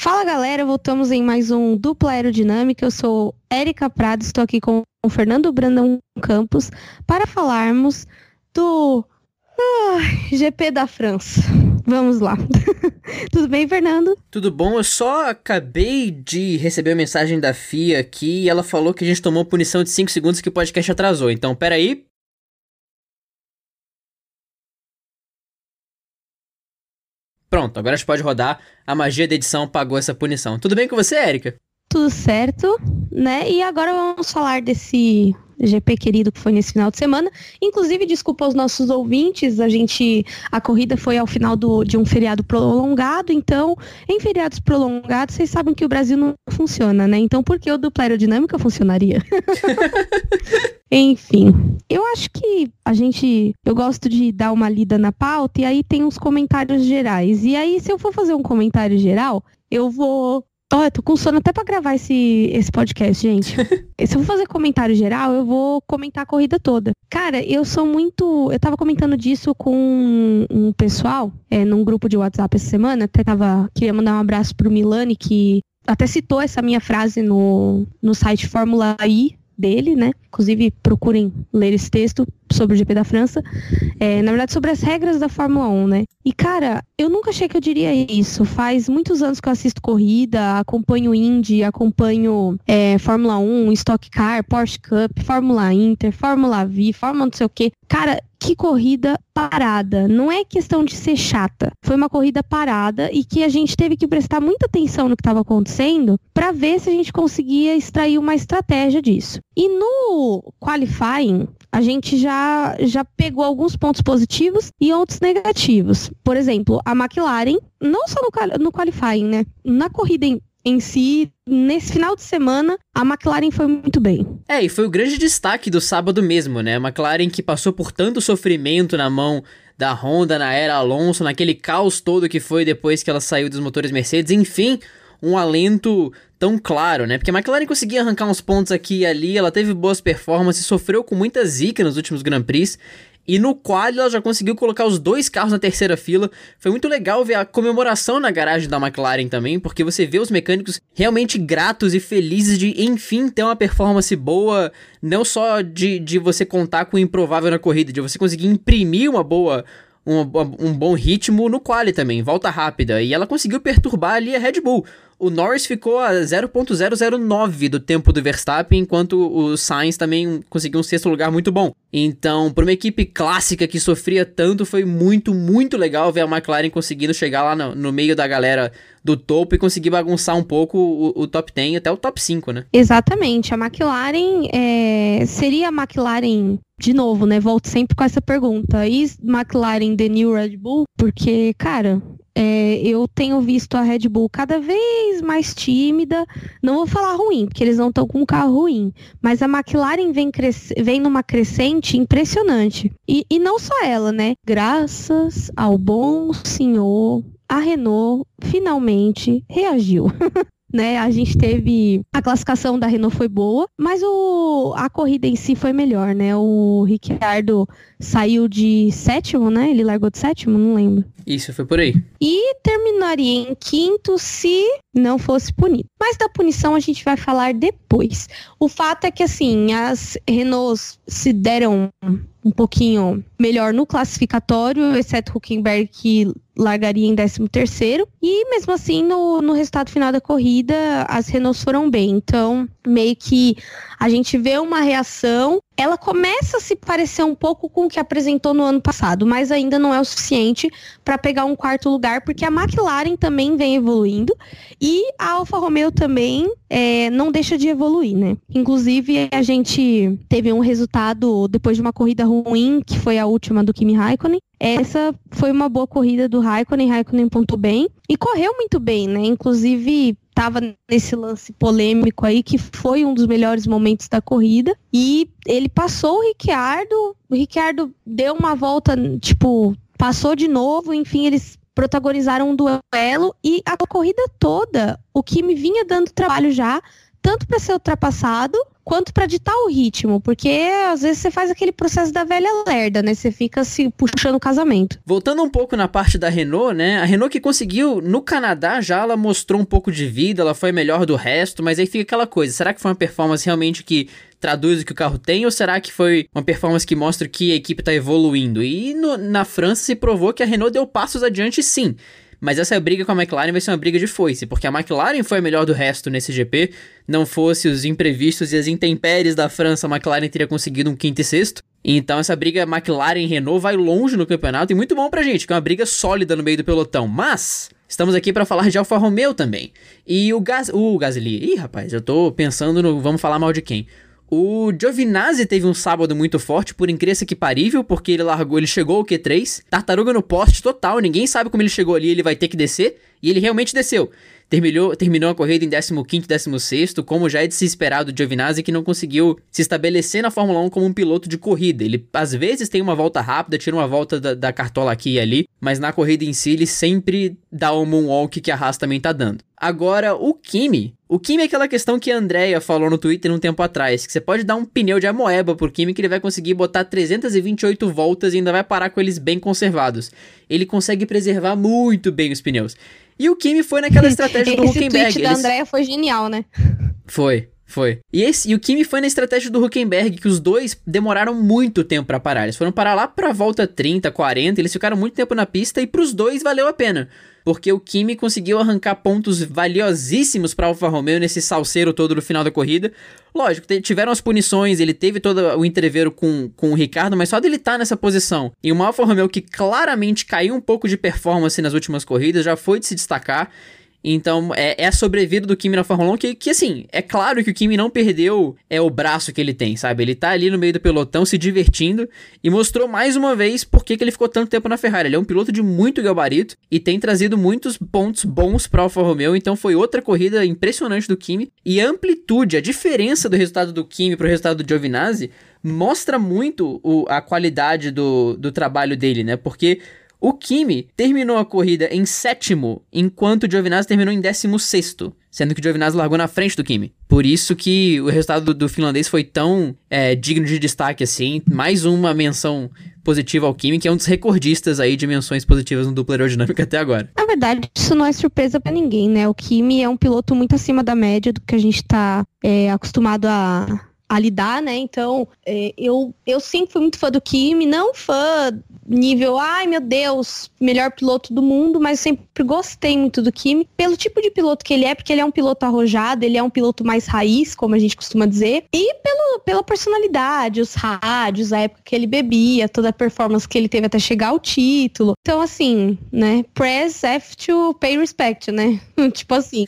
Fala galera, voltamos em mais um Dupla Aerodinâmica. Eu sou Érica Prado, estou aqui com o Fernando Brandão Campos para falarmos do ah, GP da França. Vamos lá. Tudo bem, Fernando? Tudo bom. Eu só acabei de receber a mensagem da FIA aqui e ela falou que a gente tomou punição de 5 segundos que o podcast atrasou. Então, peraí. Pronto, agora a gente pode rodar. A magia da edição pagou essa punição. Tudo bem com você, Érica? Tudo certo, né? E agora vamos falar desse GP querido que foi nesse final de semana. Inclusive, desculpa aos nossos ouvintes, a gente a corrida foi ao final do, de um feriado prolongado, então, em feriados prolongados, vocês sabem que o Brasil não funciona, né? Então, por que o dupla aerodinâmica funcionaria? Enfim, eu acho que a gente. Eu gosto de dar uma lida na pauta e aí tem uns comentários gerais. E aí, se eu for fazer um comentário geral, eu vou Ó, eu tô com sono até pra gravar esse, esse podcast, gente. Se eu for fazer comentário geral, eu vou comentar a corrida toda. Cara, eu sou muito. Eu tava comentando disso com um pessoal, é, num grupo de WhatsApp essa semana. Até tava. Queria mandar um abraço pro Milani, que até citou essa minha frase no, no site Fórmula I dele, né? Inclusive, procurem ler esse texto sobre o GP da França. É, na verdade, sobre as regras da Fórmula 1, né? E, cara, eu nunca achei que eu diria isso. Faz muitos anos que eu assisto corrida, acompanho Indy, acompanho é, Fórmula 1, Stock Car, Porsche Cup, Fórmula Inter, Fórmula V, Fórmula não sei o quê. Cara, que corrida parada. Não é questão de ser chata. Foi uma corrida parada e que a gente teve que prestar muita atenção no que estava acontecendo para ver se a gente conseguia extrair uma estratégia disso. E no qualifying, a gente já, já pegou alguns pontos positivos e outros negativos. Por exemplo, a McLaren, não só no, no qualifying, né? Na corrida em, si, nesse final de semana, a McLaren foi muito bem. É, e foi o grande destaque do sábado mesmo, né? A McLaren que passou por tanto sofrimento na mão da Honda na era Alonso, naquele caos todo que foi depois que ela saiu dos motores Mercedes, enfim, um alento tão claro, né? Porque a McLaren conseguia arrancar uns pontos aqui e ali, ela teve boas performances, sofreu com muita zica nos últimos Grand Prix. E no qual ela já conseguiu colocar os dois carros na terceira fila. Foi muito legal ver a comemoração na garagem da McLaren também, porque você vê os mecânicos realmente gratos e felizes de, enfim, ter uma performance boa, não só de, de você contar com o improvável na corrida, de você conseguir imprimir uma boa um, um bom ritmo no quali também, volta rápida. E ela conseguiu perturbar ali a Red Bull. O Norris ficou a 0.009 do tempo do Verstappen, enquanto o Sainz também conseguiu um sexto lugar muito bom. Então, para uma equipe clássica que sofria tanto, foi muito, muito legal ver a McLaren conseguindo chegar lá no, no meio da galera do topo e conseguir bagunçar um pouco o, o, top 10 até o top 5, né? Exatamente. A McLaren é... seria a McLaren de novo, né? Volto sempre com essa pergunta. E McLaren the new Red Bull? Porque, cara, é, eu tenho visto a Red Bull cada vez mais tímida. Não vou falar ruim, porque eles não estão com um carro ruim. Mas a McLaren vem, vem numa crescente impressionante. E, e não só ela, né? Graças ao bom senhor, a Renault finalmente reagiu. né? A gente teve a classificação da Renault foi boa, mas o, a corrida em si foi melhor, né? O Ricciardo saiu de sétimo, né? Ele largou de sétimo, não lembro. Isso, foi por aí. E terminaria em quinto se não fosse punido. Mas da punição a gente vai falar depois. O fato é que, assim, as Renaults se deram um pouquinho melhor no classificatório, exceto Huckenberg, que largaria em 13º. E mesmo assim, no, no resultado final da corrida, as Renaults foram bem. Então, meio que a gente vê uma reação ela começa a se parecer um pouco com o que apresentou no ano passado, mas ainda não é o suficiente para pegar um quarto lugar, porque a McLaren também vem evoluindo e a Alfa Romeo também é, não deixa de evoluir, né? Inclusive, a gente teve um resultado depois de uma corrida ruim, que foi a última do Kimi Raikkonen. Essa foi uma boa corrida do Raikkonen, Raikkonen pontou bem e correu muito bem, né? Inclusive, estava nesse lance polêmico aí, que foi um dos melhores momentos da corrida. E ele passou o Ricciardo, o Ricciardo deu uma volta, tipo, passou de novo, enfim, eles protagonizaram um duelo e a corrida toda, o que me vinha dando trabalho já, tanto para ser ultrapassado quanto para ditar o ritmo, porque às vezes você faz aquele processo da velha lerda, né? Você fica se puxando o casamento. Voltando um pouco na parte da Renault, né? A Renault que conseguiu no Canadá já ela mostrou um pouco de vida, ela foi melhor do resto, mas aí fica aquela coisa, será que foi uma performance realmente que traduz o que o carro tem ou será que foi uma performance que mostra que a equipe está evoluindo? E no, na França se provou que a Renault deu passos adiante sim. Mas essa briga com a McLaren vai ser uma briga de foice, porque a McLaren foi a melhor do resto nesse GP. Não fosse os imprevistos e as intempéries da França, a McLaren teria conseguido um quinto e sexto. Então essa briga McLaren Renault vai longe no campeonato e muito bom pra gente, que é uma briga sólida no meio do pelotão. Mas estamos aqui para falar de Alfa Romeo também. E o Gas, o Gasly, ih, rapaz, eu tô pensando no vamos falar mal de quem? O Giovinazzi teve um sábado muito forte, por incrível que parível, porque ele largou, ele chegou ao Q3, tartaruga no poste total, ninguém sabe como ele chegou ali, ele vai ter que descer, e ele realmente desceu. Terminou, terminou a corrida em 15º, 16 como já é de se esperar do Giovinazzi, que não conseguiu se estabelecer na Fórmula 1 como um piloto de corrida. Ele, às vezes, tem uma volta rápida, tira uma volta da, da cartola aqui e ali, mas na corrida em si, ele sempre dá o moonwalk que a Haas também tá dando. Agora, o Kimi. O Kimi é aquela questão que a Andrea falou no Twitter um tempo atrás, que você pode dar um pneu de amoeba por Kimi que ele vai conseguir botar 328 voltas e ainda vai parar com eles bem conservados. Ele consegue preservar muito bem os pneus. E o Kimi foi naquela estratégia do Huckenberg. Esse tweet da Eles... Andrea foi genial, né? Foi, foi. E, esse, e o Kimi foi na estratégia do Huckenberg, que os dois demoraram muito tempo para parar. Eles foram parar lá pra volta 30, 40, eles ficaram muito tempo na pista e pros dois valeu a pena porque o Kimi conseguiu arrancar pontos valiosíssimos para Alfa Romeo nesse salseiro todo no final da corrida. Lógico, tiveram as punições, ele teve todo o entreveiro com, com o Ricardo, mas só dele estar tá nessa posição e uma Alfa Romeo que claramente caiu um pouco de performance nas últimas corridas, já foi de se destacar. Então, é, é a sobrevida do Kimi na Fórmula 1 que, que, assim, é claro que o Kimi não perdeu é o braço que ele tem, sabe? Ele tá ali no meio do pelotão se divertindo e mostrou mais uma vez por que, ele ficou tanto tempo na Ferrari. Ele é um piloto de muito gabarito e tem trazido muitos pontos bons para Alfa Romeo, então foi outra corrida impressionante do Kimi. E a amplitude, a diferença do resultado do Kimi pro resultado do Giovinazzi mostra muito o, a qualidade do, do trabalho dele, né? Porque o Kimi terminou a corrida em sétimo, enquanto o Giovinazzi terminou em décimo sexto, sendo que o Giovinazzi largou na frente do Kimi. Por isso que o resultado do, finlandês foi tão é, digno de destaque assim. Mais uma menção positiva ao Kimi, que é um dos recordistas aí de menções positivas no dupla aerodinâmica até agora. Na verdade, isso não é surpresa para ninguém, né? O Kimi é um piloto muito acima da média do que a gente tá é, acostumado a, a lidar, né? Então, é, eu, eu sempre fui muito fã do Kimi, não fã nível, ai meu Deus, melhor piloto do mundo, mas sempre gostei muito do Kimi, pelo tipo de piloto que ele é, porque ele é um piloto arrojado, ele é um piloto mais raiz, como a gente costuma dizer, e pelo, pela personalidade, os rádios, a época que ele bebia, toda a performance que ele teve até chegar ao título. Então, assim, né, press F to pay respect, né? tipo assim.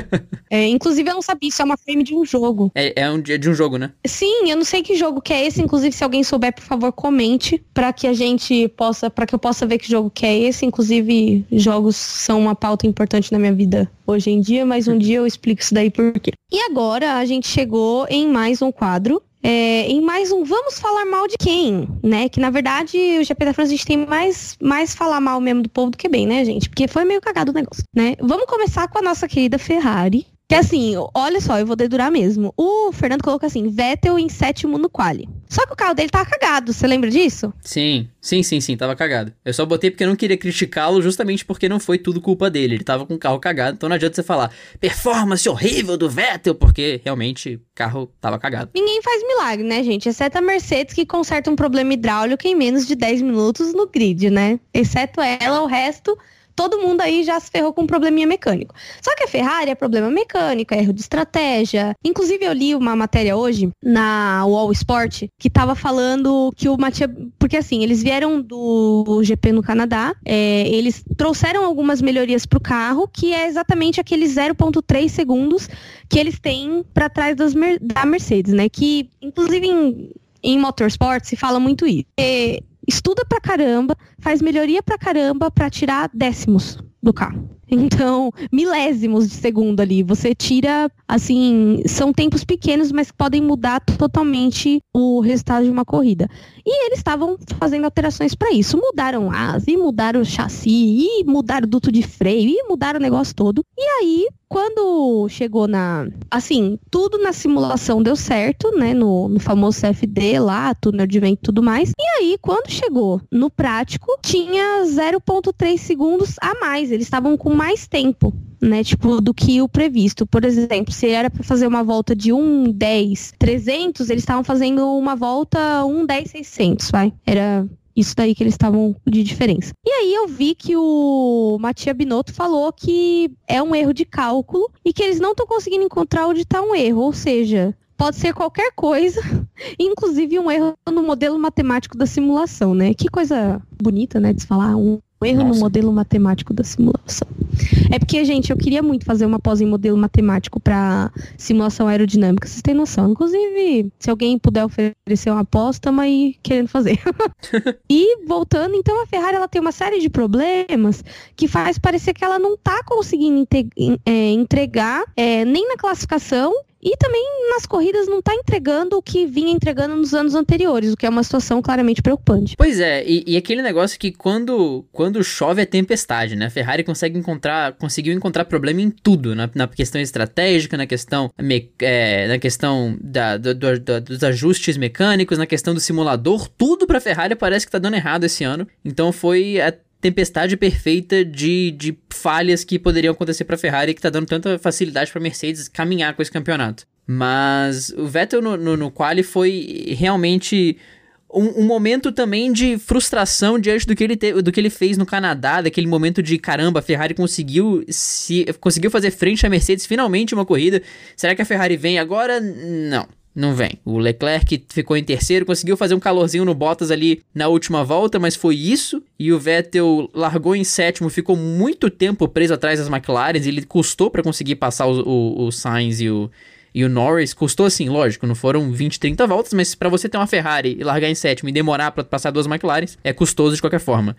é, inclusive, eu não sabia, isso é uma frame de um jogo. É, é um dia de um jogo, né? né? Sim, eu não sei que jogo que é esse. Inclusive, se alguém souber, por favor, comente para que a gente possa, para que eu possa ver que jogo que é esse. Inclusive, jogos são uma pauta importante na minha vida hoje em dia, mas um dia eu explico isso daí por quê. E agora a gente chegou em mais um quadro é, em mais um Vamos Falar Mal de Quem, né? Que na verdade o GP da França a gente tem mais, mais falar mal mesmo do povo do que bem, né, gente? Porque foi meio cagado o negócio, né? Vamos começar com a nossa querida Ferrari, que assim, olha só, eu vou dedurar mesmo. O Fernando colocou assim, Vettel em sétimo no quali. Só que o carro dele tava cagado, você lembra disso? Sim, sim, sim, sim, tava cagado. Eu só botei porque eu não queria criticá-lo justamente porque não foi tudo culpa dele. Ele tava com o carro cagado, então não adianta você falar performance horrível do Vettel, porque realmente o carro tava cagado. Ninguém faz milagre, né, gente? Exceto a Mercedes que conserta um problema hidráulico em menos de 10 minutos no grid, né? Exceto ela, o resto todo mundo aí já se ferrou com um probleminha mecânico. Só que a Ferrari é problema mecânico, é erro de estratégia. Inclusive, eu li uma matéria hoje na Wall Sport que tava falando que o Matias. Porque assim, eles vieram do GP no Canadá, é, eles trouxeram algumas melhorias pro carro, que é exatamente aqueles 0,3 segundos que eles têm para trás das, da Mercedes, né? Que, inclusive, em, em motorsport se fala muito isso. É, estuda pra caramba, faz melhoria pra caramba pra tirar décimos do carro. Então, milésimos de segundo ali. Você tira, assim, são tempos pequenos, mas podem mudar totalmente o resultado de uma corrida. E eles estavam fazendo alterações para isso. Mudaram asa, e mudaram o chassi, e mudaram o duto de freio, e mudaram o negócio todo. E aí, quando chegou na. Assim, tudo na simulação deu certo, né? No, no famoso CFD lá, túnel de vento e tudo mais. E aí, quando chegou no prático, tinha 0,3 segundos a mais. Eles estavam com mais tempo né, tipo, do que o previsto. Por exemplo, se era para fazer uma volta de 1, 10, 300, eles estavam fazendo uma volta 1, 10, 600, vai. Era isso daí que eles estavam de diferença. E aí eu vi que o Matia Binotto falou que é um erro de cálculo e que eles não estão conseguindo encontrar onde está um erro, ou seja, pode ser qualquer coisa, inclusive um erro no modelo matemático da simulação, né? Que coisa bonita, né, de se falar um erro Nossa. no modelo matemático da simulação. É porque, gente, eu queria muito fazer uma pós em modelo matemático para simulação aerodinâmica, vocês têm noção. Inclusive, se alguém puder oferecer uma pós, estamos aí querendo fazer. e voltando, então a Ferrari ela tem uma série de problemas que faz parecer que ela não está conseguindo é, entregar é, nem na classificação e também nas corridas não está entregando o que vinha entregando nos anos anteriores, o que é uma situação claramente preocupante. Pois é, e, e aquele negócio que quando, quando chove é tempestade, né? A Ferrari consegue encontrar, conseguiu encontrar problema em tudo, na, na questão estratégica, na questão, me, é, na questão da, do, do, do, dos ajustes mecânicos, na questão do simulador, tudo para a Ferrari parece que está dando errado esse ano. Então foi tempestade perfeita de, de falhas que poderiam acontecer para a Ferrari que está dando tanta facilidade para a Mercedes caminhar com esse campeonato. Mas o Vettel no, no, no quali foi realmente um, um, momento também de frustração diante do que, ele te, do que ele fez no Canadá, daquele momento de caramba, a Ferrari conseguiu se conseguiu fazer frente à Mercedes finalmente uma corrida. Será que a Ferrari vem agora? Não. Não vem. O Leclerc ficou em terceiro, conseguiu fazer um calorzinho no Bottas ali na última volta, mas foi isso. E o Vettel largou em sétimo, ficou muito tempo preso atrás das McLaren. Ele custou para conseguir passar o, o, o Sainz e o, e o Norris. Custou assim, lógico, não foram 20, 30 voltas, mas para você ter uma Ferrari e largar em sétimo e demorar para passar duas McLaren, é custoso de qualquer forma.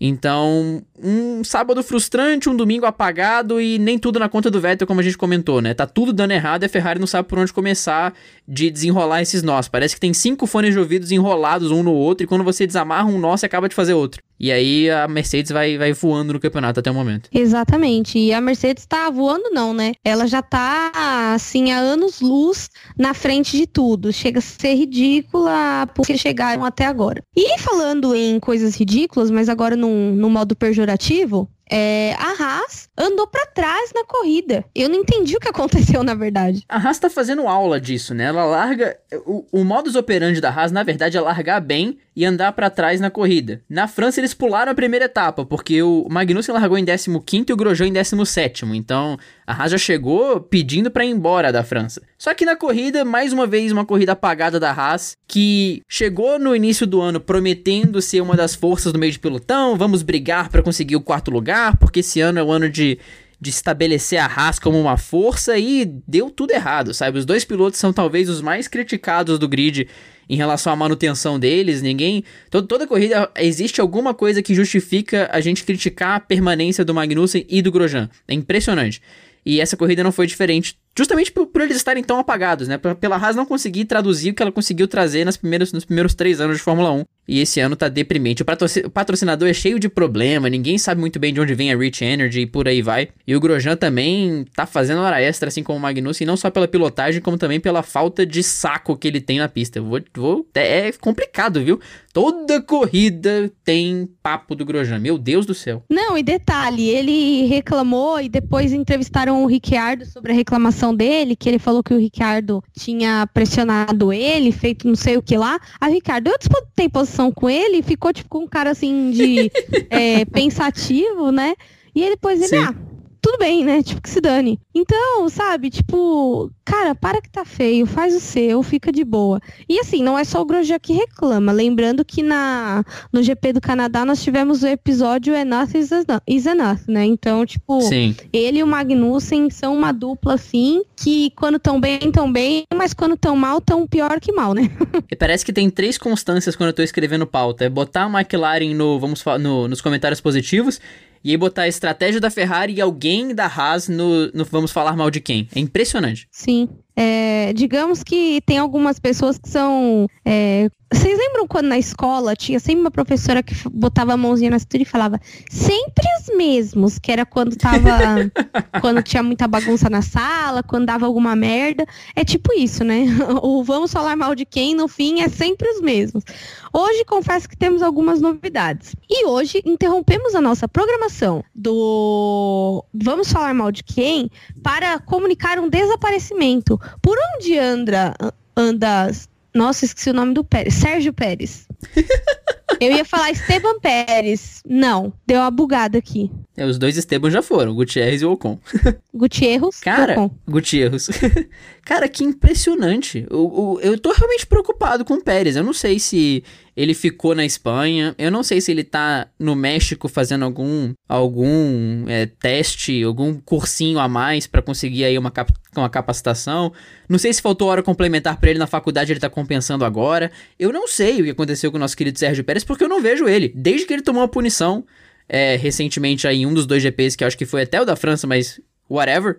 Então, um sábado frustrante, um domingo apagado e nem tudo na conta do Vettel, como a gente comentou, né? Tá tudo dando errado e a Ferrari não sabe por onde começar de desenrolar esses nós. Parece que tem cinco fones de ouvidos enrolados um no outro e quando você desamarra um nó, você acaba de fazer outro. E aí a Mercedes vai, vai voando no campeonato até o momento. Exatamente. E a Mercedes tá voando, não, né? Ela já tá, assim, há anos luz na frente de tudo. Chega a ser ridícula porque chegaram até agora. E falando em coisas ridículas, mas agora num, num modo pejorativo, é, a Haas andou para trás na corrida. Eu não entendi o que aconteceu, na verdade. A Haas tá fazendo aula disso, né? Ela larga. O, o modus operandi da Haas, na verdade, é largar bem e andar para trás na corrida. Na França, eles pularam a primeira etapa, porque o Magnussen largou em 15 e o Grosjean em 17. Então, a Haas já chegou pedindo para ir embora da França. Só que na corrida, mais uma vez, uma corrida apagada da Haas, que chegou no início do ano prometendo ser uma das forças do meio de pelotão, vamos brigar para conseguir o quarto lugar, porque esse ano é o ano de de estabelecer a Haas como uma força e deu tudo errado, sabe? Os dois pilotos são talvez os mais criticados do grid em relação à manutenção deles. Ninguém. Todo, toda corrida existe alguma coisa que justifica a gente criticar a permanência do Magnussen e do Grosjean. É impressionante. E essa corrida não foi diferente Justamente por, por, eles estarem tão apagados, né? Pela Haas não conseguir traduzir o que ela conseguiu trazer nas primeiras, nos primeiros três anos de Fórmula 1. E esse ano tá deprimente. O patrocinador é cheio de problema, ninguém sabe muito bem de onde vem a Rich Energy e por aí vai. E o Grosjean também tá fazendo hora extra, assim como o Magnussen, não só pela pilotagem, como também pela falta de saco que ele tem na pista. Vou, vou, é complicado, viu? Toda corrida tem papo do Grosjean. Meu Deus do céu. Não, e detalhe, ele reclamou e depois entrevistaram o Ricciardo sobre a reclamação dele, que ele falou que o Ricardo tinha pressionado ele, feito não sei o que lá. A Ricardo, eu disputei posição com ele, ficou tipo um cara assim de é, pensativo, né? E aí depois ele, Sim. ah, tudo bem, né? Tipo, que se dane. Então, sabe, tipo, cara, para que tá feio, faz o seu, fica de boa. E assim, não é só o Grosjean que reclama. Lembrando que na, no GP do Canadá nós tivemos o episódio Enough is enough, is enough né? Então, tipo, Sim. ele e o Magnussen são uma dupla, assim, que quando tão bem, tão bem, mas quando tão mal, tão pior que mal, né? E parece que tem três constâncias quando eu tô escrevendo pauta. É botar a McLaren no, vamos, no, nos comentários positivos e aí botar a estratégia da Ferrari e alguém da Haas no, no Vamos Falar Mal de Quem. É impressionante. Sim. É, digamos que tem algumas pessoas que são. É, vocês lembram quando na escola tinha sempre uma professora que botava a mãozinha na cintura e falava sempre os mesmos, que era quando tava. quando tinha muita bagunça na sala, quando dava alguma merda. É tipo isso, né? O vamos falar mal de quem, no fim, é sempre os mesmos. Hoje, confesso que temos algumas novidades. E hoje interrompemos a nossa programação do Vamos Falar Mal de Quem para comunicar um desaparecimento. Por onde anda, anda nossa, esqueci o nome do Pérez. Sérgio Pérez. Eu ia falar Esteban Pérez. Não, deu uma bugada aqui. É, os dois Esteban já foram, Gutierrez e Ocon. Gutierrez Cara, Ocon. Gutierrez. Cara, que impressionante. Eu, eu, eu tô realmente preocupado com o Pérez. Eu não sei se ele ficou na Espanha. Eu não sei se ele tá no México fazendo algum algum é, teste, algum cursinho a mais para conseguir aí uma, cap uma capacitação. Não sei se faltou hora complementar para ele na faculdade, ele tá compensando agora. Eu não sei o que aconteceu com o nosso querido Sérgio Pérez, porque eu não vejo ele. Desde que ele tomou uma punição é, recentemente aí em um dos dois GPs, que acho que foi até o da França, mas whatever.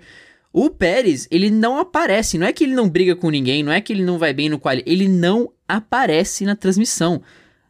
O Pérez, ele não aparece. Não é que ele não briga com ninguém, não é que ele não vai bem no quali. Ele não aparece na transmissão.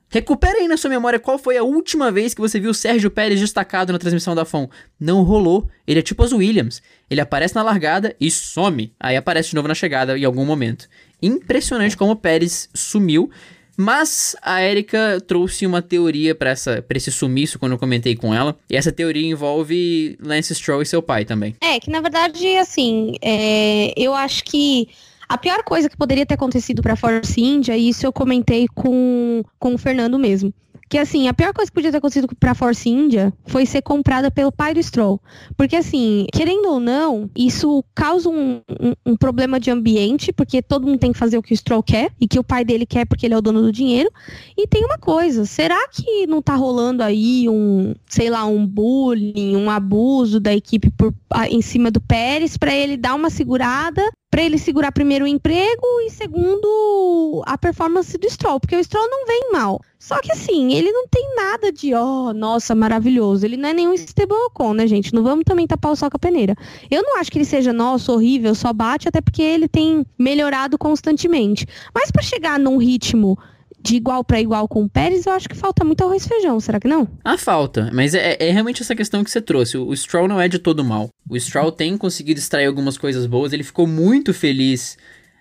Recupera aí na sua memória qual foi a última vez que você viu o Sérgio Pérez destacado na transmissão da FOM. Não rolou. Ele é tipo as Williams. Ele aparece na largada e some. Aí aparece de novo na chegada em algum momento. Impressionante como o Pérez sumiu. Mas a Erika trouxe uma teoria para esse sumiço quando eu comentei com ela. E essa teoria envolve Lance Stroll e seu pai também. É, que na verdade, assim, é, eu acho que a pior coisa que poderia ter acontecido para Force India, e isso eu comentei com, com o Fernando mesmo, que assim, a pior coisa que podia ter acontecido pra Force India foi ser comprada pelo pai do Stroll. Porque assim, querendo ou não, isso causa um, um, um, problema de ambiente, porque todo mundo tem que fazer o que o Stroll quer, e que o pai dele quer porque ele é o dono do dinheiro. E tem uma coisa, será que não tá rolando aí um, sei lá, um bullying, um abuso da equipe por, em cima do Pérez para ele dar uma segurada para ele segurar primeiro o emprego e segundo a performance do Stroll, porque o Stroll não vem mal. Só que assim, ele não tem nada de, ó, oh, nossa, maravilhoso. Ele não é nenhum Esteban Ocon, né, gente? Não vamos também tapar o sol com a peneira. Eu não acho que ele seja, nossa, horrível, só bate, até porque ele tem melhorado constantemente. Mas para chegar num ritmo de igual para igual com o Pérez, eu acho que falta muito arroz e feijão, será que não? Ah, falta. Mas é, é, realmente essa questão que você trouxe. O, o Stroll não é de todo mal. O Stroll tem conseguido extrair algumas coisas boas. Ele ficou muito feliz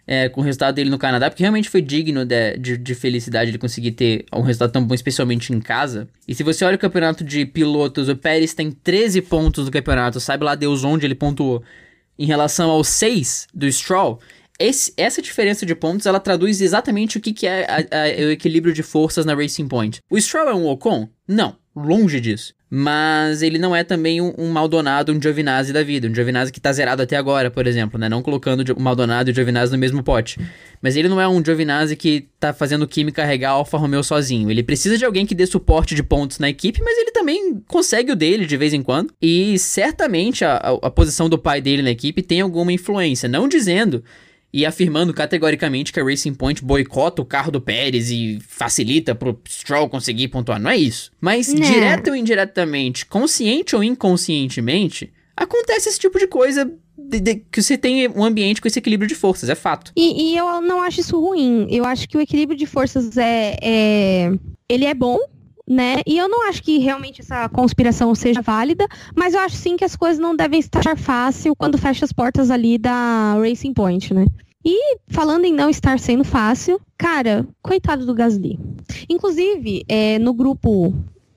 é, com o resultado dele no Canadá, porque realmente foi digno de, de, de, felicidade ele conseguir ter um resultado tão bom, especialmente em casa. E se você olha o campeonato de pilotos, o Pérez tem 13 pontos no campeonato, sabe lá Deus onde ele pontuou, em relação aos 6 do Stroll. Esse, essa diferença de pontos, ela traduz exatamente o que, que é a, a, o equilíbrio de forças na Racing Point. O Stroll é um Ocon? Não, longe disso. Mas ele não é também um, um Maldonado, um Giovinazzi da vida. Um Giovinazzi que tá zerado até agora, por exemplo, né? Não colocando o Maldonado e o Giovinazzi no mesmo pote. Mas ele não é um Giovinazzi que tá fazendo o Kimi Alfa Romeo sozinho. Ele precisa de alguém que dê suporte de pontos na equipe, mas ele também consegue o dele de vez em quando. E certamente a, a, a posição do pai dele na equipe tem alguma influência. Não dizendo e afirmando categoricamente que a Racing Point boicota o carro do Pérez e facilita pro Stroll conseguir pontuar. Não é isso. Mas, Não. direta ou indiretamente, consciente ou inconscientemente, acontece esse tipo de coisa de, de, que você tem um ambiente com esse equilíbrio de forças, é fato. E, e eu não acho isso ruim. Eu acho que o equilíbrio de forças é, é, ele é bom, né? E eu não acho que realmente essa conspiração seja válida, mas eu acho sim que as coisas não devem estar fácil quando fecha as portas ali da Racing Point, né? E falando em não estar sendo fácil, cara, coitado do Gasly. Inclusive, é, no grupo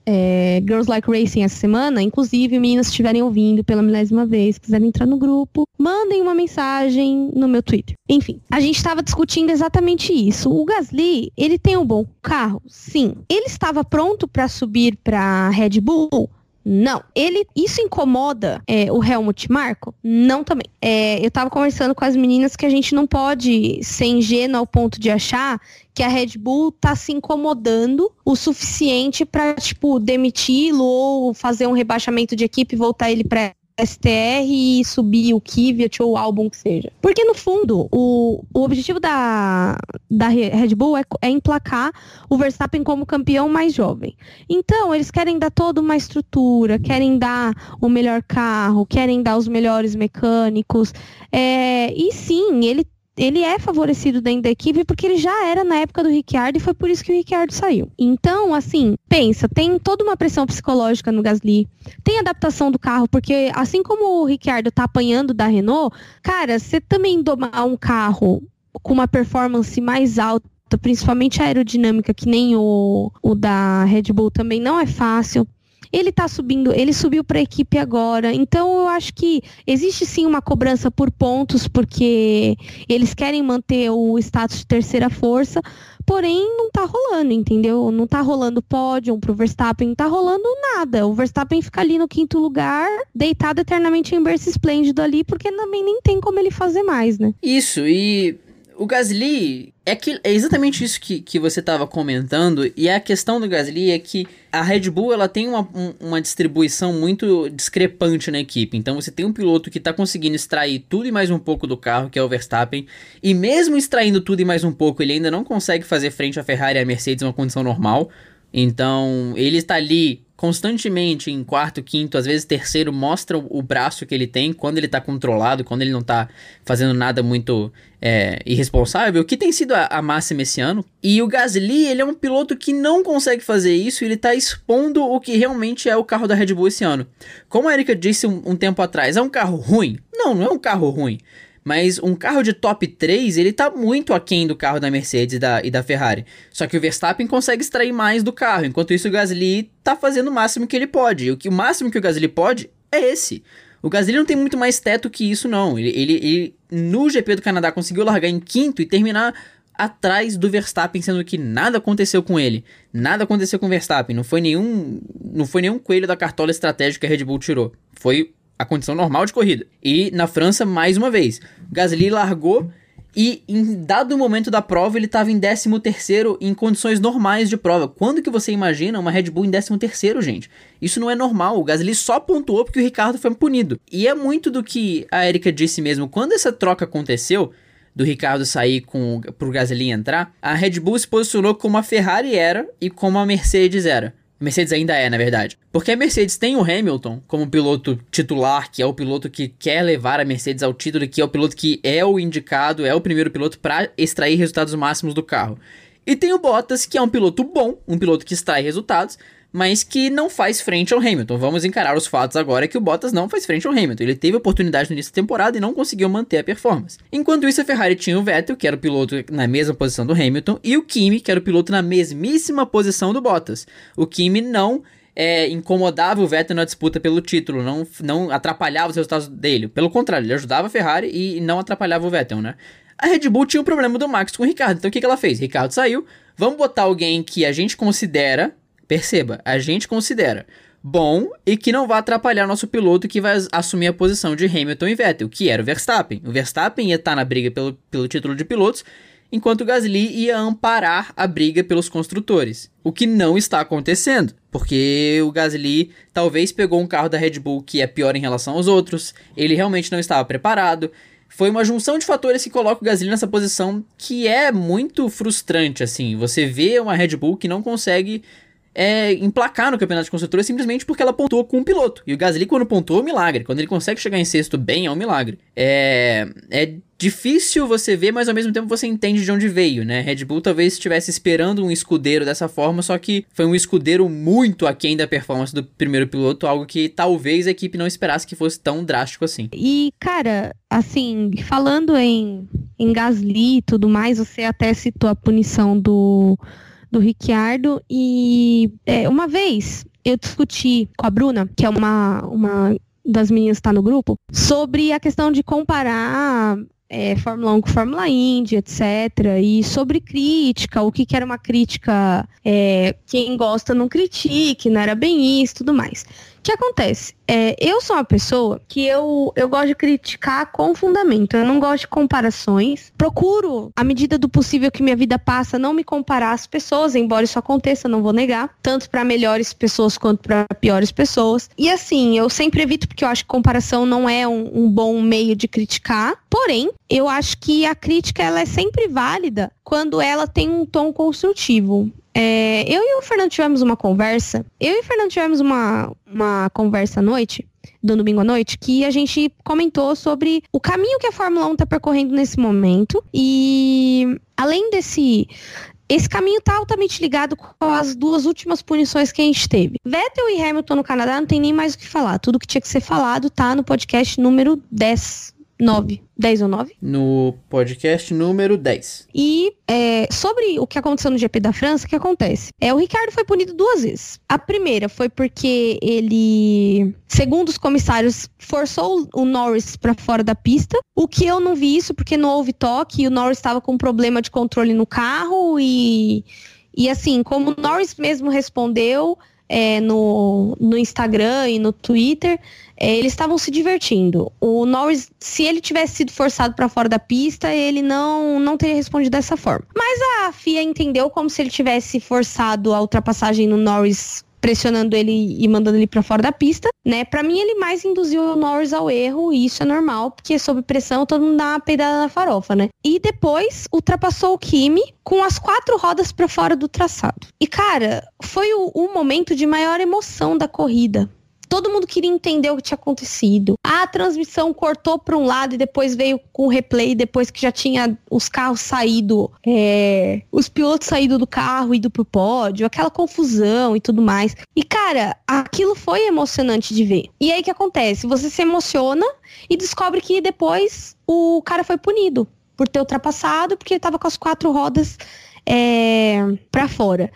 é, Girls Like Racing essa semana. Inclusive, meninas, estiverem ouvindo pela milésima vez, quiserem entrar no grupo, mandem uma mensagem no meu Twitter. Enfim, a gente estava discutindo exatamente isso. O Gasly, ele tem um bom carro? Sim. Ele estava pronto para subir para Red Bull? Não. Ele, isso incomoda é, o Helmut Marko? Não também. É, eu tava conversando com as meninas que a gente não pode ser ingênuo ao ponto de achar que a Red Bull tá se incomodando o suficiente para tipo demiti-lo ou fazer um rebaixamento de equipe e voltar ele para STR e subir o Kvyat ou o álbum que seja. Porque, no fundo, o, o objetivo da, da Red Bull é, é emplacar o Verstappen como campeão mais jovem. Então, eles querem dar toda uma estrutura, querem dar o melhor carro, querem dar os melhores mecânicos. É, e sim, ele ele é favorecido dentro da equipe porque ele já era na época do Ricciardo e foi por isso que o Ricciardo saiu. Então, assim, pensa, tem toda uma pressão psicológica no Gasly, tem adaptação do carro, porque assim como o Ricciardo tá apanhando da Renault, cara, você também domar um carro com uma performance mais alta principalmente aerodinâmica, que nem o, o da Red Bull também não é fácil. Ele está subindo, ele subiu para a equipe agora. Então eu acho que existe sim uma cobrança por pontos, porque eles querem manter o status de terceira força. Porém, não tá rolando, entendeu? Não tá rolando pódio pro Verstappen, não tá rolando nada. O Verstappen fica ali no quinto lugar, deitado eternamente em berço esplêndido ali, porque também nem tem como ele fazer mais, né? Isso, e o Gasly é, que, é exatamente isso que, que você estava comentando, e a questão do Gasly é que a Red Bull ela tem uma, um, uma distribuição muito discrepante na equipe. Então você tem um piloto que está conseguindo extrair tudo e mais um pouco do carro, que é o Verstappen, e mesmo extraindo tudo e mais um pouco, ele ainda não consegue fazer frente à Ferrari e à Mercedes em uma condição normal. Então ele está ali constantemente em quarto, quinto, às vezes terceiro, mostra o braço que ele tem quando ele tá controlado, quando ele não tá fazendo nada muito é, irresponsável, que tem sido a, a, máxima esse ano. E o Gasly, ele é um piloto que não consegue fazer isso, ele tá expondo o que realmente é o carro da Red Bull esse ano. Como a Erika disse um, um tempo atrás, é um carro ruim? Não, não é um carro ruim. Mas um carro de top 3, ele tá muito aquém do carro da Mercedes e da, e da Ferrari. Só que o Verstappen consegue extrair mais do carro. Enquanto isso, o Gasly tá fazendo o máximo que ele pode. O, que, o máximo que o Gasly pode é esse. O Gasly não tem muito mais teto que isso, não. Ele, ele, ele, no GP do Canadá conseguiu largar em quinto e terminar atrás do Verstappen, sendo que nada aconteceu com ele. Nada aconteceu com o Verstappen. Não foi nenhum, não foi nenhum coelho da cartola estratégica que a Red Bull tirou. Foi a condição normal de corrida. E na França, mais uma vez, Gasly largou e em dado momento da prova ele estava em 13 terceiro em condições normais de prova. Quando que você imagina uma Red Bull em 13 terceiro, gente? Isso não é normal. O Gasly só pontuou porque o Ricardo foi punido. E é muito do que a Erika disse mesmo. Quando essa troca aconteceu, do Ricardo sair com pro Gasly entrar, a Red Bull se posicionou como a Ferrari era e como a Mercedes era. Mercedes ainda é, na verdade. Porque a Mercedes tem o Hamilton como piloto titular, que é o piloto que quer levar a Mercedes ao título, que é o piloto que é o indicado, é o primeiro piloto para extrair resultados máximos do carro. E tem o Bottas, que é um piloto bom, um piloto que extrai resultados, mas que não faz frente ao Hamilton. Vamos encarar os fatos agora que o Bottas não faz frente ao Hamilton. Ele teve oportunidade no início da temporada e não conseguiu manter a performance. Enquanto isso, a Ferrari tinha o Vettel, que era o piloto na mesma posição do Hamilton, e o Kimi, que era o piloto na mesmíssima posição do Bottas. O Kimi não é, incomodava o Vettel na disputa pelo título, não, não atrapalhava os resultados dele. Pelo contrário, ele ajudava a Ferrari e não atrapalhava o Vettel, né? A Red Bull tinha o problema do Max com o Ricardo. Então o que, que ela fez? Ricardo saiu, vamos botar alguém que a gente considera Perceba, a gente considera bom e que não vai atrapalhar nosso piloto que vai assumir a posição de Hamilton e Vettel, que era o Verstappen. O Verstappen ia estar na briga pelo, pelo título de pilotos, enquanto o Gasly ia amparar a briga pelos construtores. O que não está acontecendo, porque o Gasly talvez pegou um carro da Red Bull que é pior em relação aos outros, ele realmente não estava preparado. Foi uma junção de fatores que coloca o Gasly nessa posição que é muito frustrante, assim. Você vê uma Red Bull que não consegue é, emplacar no campeonato de construtores simplesmente porque ela pontuou com um piloto. E o Gasly, quando pontuou, é um milagre. Quando ele consegue chegar em sexto bem, é um milagre. É, é difícil você ver, mas ao mesmo tempo você entende de onde veio, né? Red Bull talvez estivesse esperando um escudeiro dessa forma, só que foi um escudeiro muito aquém da performance do primeiro piloto, algo que talvez a equipe não esperasse que fosse tão drástico assim. E, cara, assim, falando em, em Gasly e tudo mais, você até citou a punição do do Ricciardo. E é, uma vez eu discuti com a Bruna, que é uma, uma das meninas que está no grupo, sobre a questão de comparar é, Fórmula 1 com Fórmula Indy, etc. E sobre crítica, o que, que era uma crítica, é, quem gosta não critique, não era bem isso tudo mais. Que acontece? É, eu sou uma pessoa que eu, eu gosto de criticar com fundamento. Eu não gosto de comparações. Procuro, à medida do possível que minha vida passa, não me comparar às pessoas, embora isso aconteça, não vou negar. Tanto para melhores pessoas quanto para piores pessoas. E assim, eu sempre evito porque eu acho que comparação não é um, um bom meio de criticar. Porém, eu acho que a crítica ela é sempre válida quando ela tem um tom construtivo. É, eu e o Fernando tivemos uma conversa. Eu e o Fernando tivemos uma, uma conversa à noite, do domingo à noite, que a gente comentou sobre o caminho que a Fórmula 1 está percorrendo nesse momento. E além desse. Esse caminho está altamente ligado com as duas últimas punições que a gente teve. Vettel e Hamilton no Canadá não tem nem mais o que falar. Tudo que tinha que ser falado tá no podcast número 10 9. 10 ou 9? No podcast número 10. E é, sobre o que aconteceu no GP da França, o que acontece? É, o Ricardo foi punido duas vezes. A primeira foi porque ele, segundo os comissários, forçou o Norris para fora da pista. O que eu não vi isso porque não houve toque e o Norris estava com um problema de controle no carro e e assim, como o Norris mesmo respondeu, é, no, no Instagram e no Twitter, é, eles estavam se divertindo. O Norris, se ele tivesse sido forçado para fora da pista, ele não, não teria respondido dessa forma. Mas a FIA entendeu como se ele tivesse forçado a ultrapassagem no Norris pressionando ele e mandando ele para fora da pista, né? Para mim ele mais induziu o Norris ao erro e isso é normal, porque sob pressão todo mundo dá uma peidada na farofa, né? E depois ultrapassou o Kimi com as quatro rodas para fora do traçado. E cara, foi o, o momento de maior emoção da corrida, Todo mundo queria entender o que tinha acontecido. A transmissão cortou para um lado e depois veio com o replay depois que já tinha os carros saído, é, os pilotos saído do carro ido pro pódio, aquela confusão e tudo mais. E cara, aquilo foi emocionante de ver. E aí que acontece? Você se emociona e descobre que depois o cara foi punido por ter ultrapassado, porque ele tava com as quatro rodas é, para fora.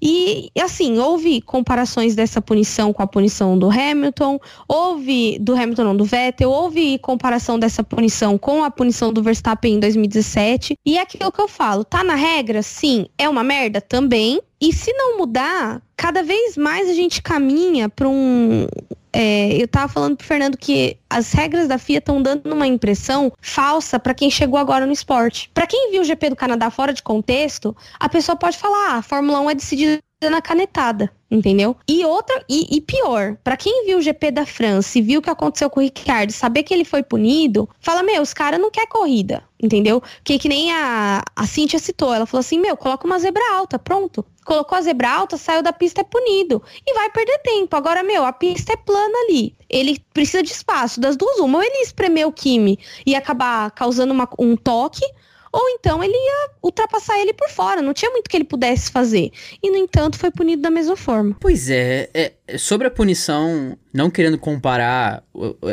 E, assim, houve comparações dessa punição com a punição do Hamilton, houve, do Hamilton não, do Vettel, houve comparação dessa punição com a punição do Verstappen em 2017. E é aquilo que eu falo, tá na regra? Sim. É uma merda? Também. E se não mudar, cada vez mais a gente caminha para um, é, eu tava falando pro Fernando que as regras da FIA estão dando uma impressão falsa para quem chegou agora no esporte. Para quem viu o GP do Canadá fora de contexto, a pessoa pode falar: ah, a Fórmula 1 é decidida na canetada, entendeu? E outra, e, e pior, para quem viu o GP da França e viu o que aconteceu com o Ricardo, saber que ele foi punido, fala, meu, os caras não quer corrida, entendeu? Que que nem a, a Cintia citou, ela falou assim, meu, coloca uma zebra alta, pronto. Colocou a zebra alta, saiu da pista, é punido. E vai perder tempo. Agora, meu, a pista é plana ali. Ele precisa de espaço. Das duas, uma. Ou ele espremer o Kimi e acabar causando uma, um toque, ou então ele ia ultrapassar ele por fora, não tinha muito que ele pudesse fazer. E, no entanto, foi punido da mesma forma. Pois é, é sobre a punição, não querendo comparar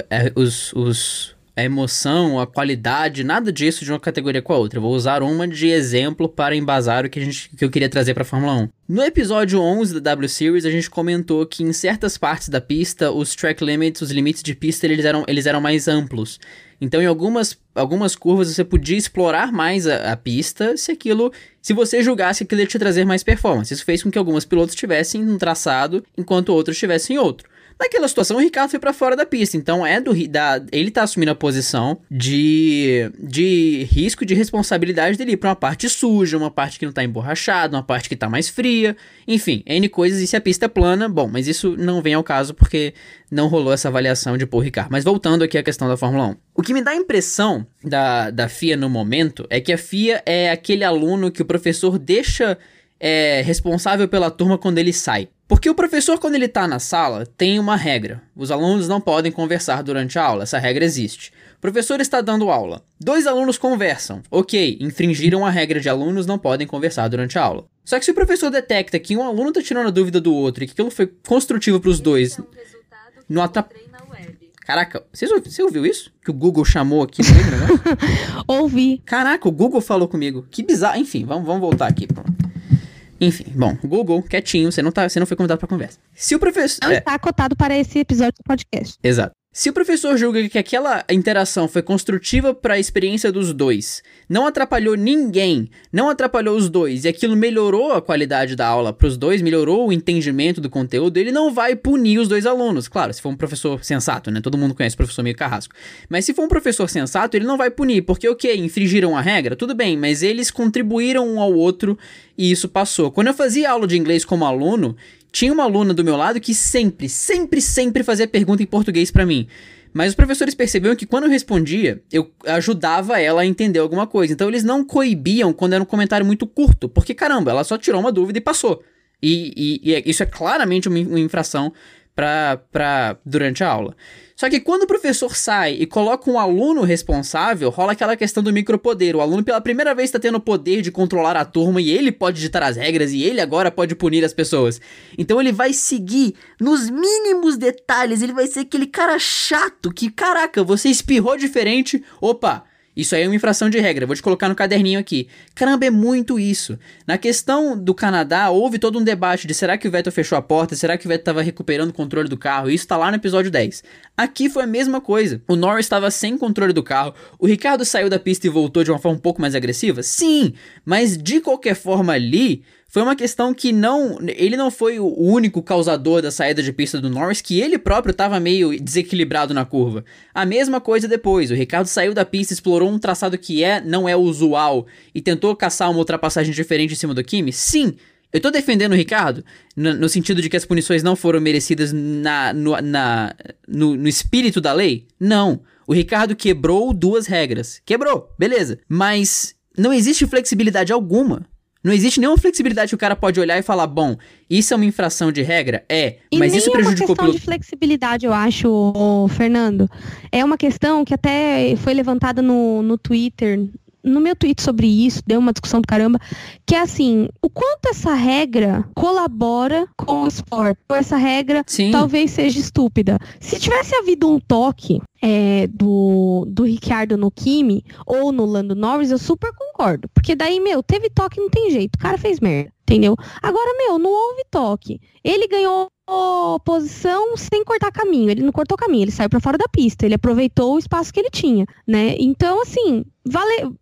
é, os, os, a emoção, a qualidade, nada disso de uma categoria com a outra. Eu vou usar uma de exemplo para embasar o que, a gente, que eu queria trazer para a Fórmula 1. No episódio 11 da W Series, a gente comentou que em certas partes da pista, os track limits, os limites de pista, eles eram, eles eram mais amplos. Então, em algumas, algumas curvas, você podia explorar mais a, a pista se aquilo, se você julgasse que aquilo ia te trazer mais performance. Isso fez com que alguns pilotos estivessem um traçado, enquanto outros estivessem em outro. Naquela situação, o Ricardo foi para fora da pista. Então, é do da, ele tá assumindo a posição de, de risco de responsabilidade dele para uma parte suja, uma parte que não tá emborrachada, uma parte que tá mais fria. Enfim, N coisas. E se a pista é plana, bom, mas isso não vem ao caso porque não rolou essa avaliação de Paul Ricard. Mas voltando aqui à questão da Fórmula 1. O que me dá a impressão da, da FIA no momento é que a FIA é aquele aluno que o professor deixa é, responsável pela turma quando ele sai. Porque o professor, quando ele está na sala, tem uma regra. Os alunos não podem conversar durante a aula, essa regra existe. O professor está dando aula. Dois alunos conversam. Ok, infringiram a regra de alunos não podem conversar durante a aula. Só que se o professor detecta que um aluno está tirando a dúvida do outro e que aquilo foi construtivo para os dois, não atrapalha. Caraca, você, você ouviu isso? Que o Google chamou aqui no meio do negócio? Ouvi. Caraca, o Google falou comigo. Que bizarro. Enfim, vamos, vamos voltar aqui. Pronto. Enfim, bom, Google, quietinho, você não, tá, você não foi convidado pra conversa. Se o professor. Não é. está cotado para esse episódio do podcast. Exato. Se o professor julga que aquela interação foi construtiva para a experiência dos dois, não atrapalhou ninguém, não atrapalhou os dois e aquilo melhorou a qualidade da aula para os dois, melhorou o entendimento do conteúdo, ele não vai punir os dois alunos. Claro, se for um professor sensato, né? Todo mundo conhece o professor meio carrasco. Mas se for um professor sensato, ele não vai punir, porque o que? Infringiram a regra? Tudo bem, mas eles contribuíram um ao outro e isso passou. Quando eu fazia aula de inglês como aluno, tinha uma aluna do meu lado que sempre, sempre, sempre fazia pergunta em português para mim. Mas os professores perceberam que quando eu respondia, eu ajudava ela a entender alguma coisa. Então eles não coibiam quando era um comentário muito curto, porque caramba, ela só tirou uma dúvida e passou. E, e, e é, isso é claramente uma, uma infração para durante a aula. Só que quando o professor sai e coloca um aluno responsável, rola aquela questão do micropoder. O aluno pela primeira vez está tendo o poder de controlar a turma e ele pode ditar as regras e ele agora pode punir as pessoas. Então ele vai seguir nos mínimos detalhes, ele vai ser aquele cara chato que, caraca, você espirrou diferente, opa, isso aí é uma infração de regra. Vou te colocar no caderninho aqui. Caramba, é muito isso. Na questão do Canadá, houve todo um debate de será que o Vettel fechou a porta? Será que o Vettel estava recuperando o controle do carro? Isso tá lá no episódio 10. Aqui foi a mesma coisa. O Norris estava sem controle do carro. O Ricardo saiu da pista e voltou de uma forma um pouco mais agressiva? Sim, mas de qualquer forma ali, foi uma questão que não. Ele não foi o único causador da saída de pista do Norris, que ele próprio estava meio desequilibrado na curva. A mesma coisa depois. O Ricardo saiu da pista, explorou um traçado que é não é usual e tentou caçar uma ultrapassagem diferente em cima do Kimi? Sim. Eu tô defendendo o Ricardo no, no sentido de que as punições não foram merecidas na, no, na, no, no espírito da lei? Não. O Ricardo quebrou duas regras. Quebrou, beleza. Mas não existe flexibilidade alguma não existe nenhuma flexibilidade que o cara pode olhar e falar, bom, isso é uma infração de regra? É, e mas isso prejudicou é uma questão de flexibilidade, eu acho, Fernando. É uma questão que até foi levantada no, no Twitter, no meu tweet sobre isso, deu uma discussão do caramba, que é assim, o quanto essa regra colabora com o esporte. Ou essa regra Sim. talvez seja estúpida. Se tivesse havido um toque é, do, do Ricardo no Kimi ou no Lando Norris, eu super concordo. Porque daí, meu, teve toque, não tem jeito. O cara fez merda, entendeu? Agora, meu, não houve toque. Ele ganhou posição sem cortar caminho. Ele não cortou caminho, ele saiu para fora da pista. Ele aproveitou o espaço que ele tinha, né? Então, assim, vale,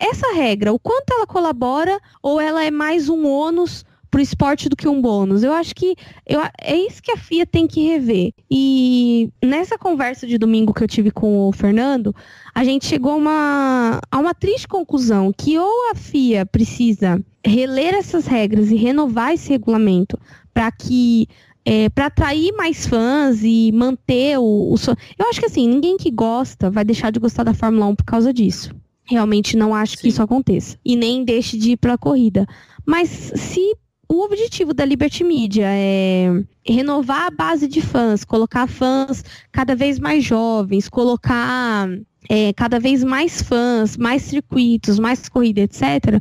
essa regra, o quanto ela colabora ou ela é mais um ônus pro esporte do que um bônus. Eu acho que eu, é isso que a FIA tem que rever. E nessa conversa de domingo que eu tive com o Fernando, a gente chegou a uma, a uma triste conclusão, que ou a FIA precisa reler essas regras e renovar esse regulamento para que é, para atrair mais fãs e manter o, o. Eu acho que assim, ninguém que gosta vai deixar de gostar da Fórmula 1 por causa disso. Realmente não acho Sim. que isso aconteça. E nem deixe de ir para a corrida. Mas se o objetivo da Liberty Media é renovar a base de fãs, colocar fãs cada vez mais jovens, colocar é, cada vez mais fãs, mais circuitos, mais corrida, etc.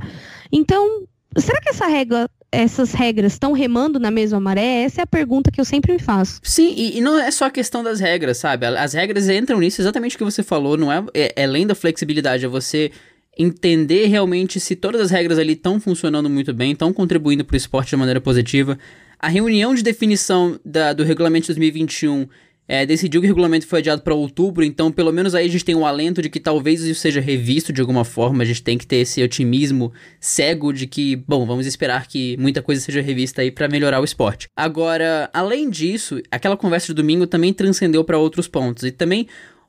Então, será que essa regra essas regras estão remando na mesma maré? Essa é a pergunta que eu sempre me faço. Sim, e, e, não é só a questão das regras, sabe? As regras entram nisso exatamente o que você falou, não é, é, é além da flexibilidade, é você entender realmente se todas as regras ali estão funcionando muito bem, estão contribuindo para o esporte de maneira positiva. A reunião de definição da, do regulamento 2021 é, decidiu que o regulamento foi adiado para outubro, então pelo menos aí a gente tem um alento de que talvez isso seja revisto de alguma forma. A gente tem que ter esse otimismo cego de que, bom, vamos esperar que muita coisa seja revista aí para melhorar o esporte. Agora, além disso, aquela conversa de domingo também transcendeu para outros pontos e também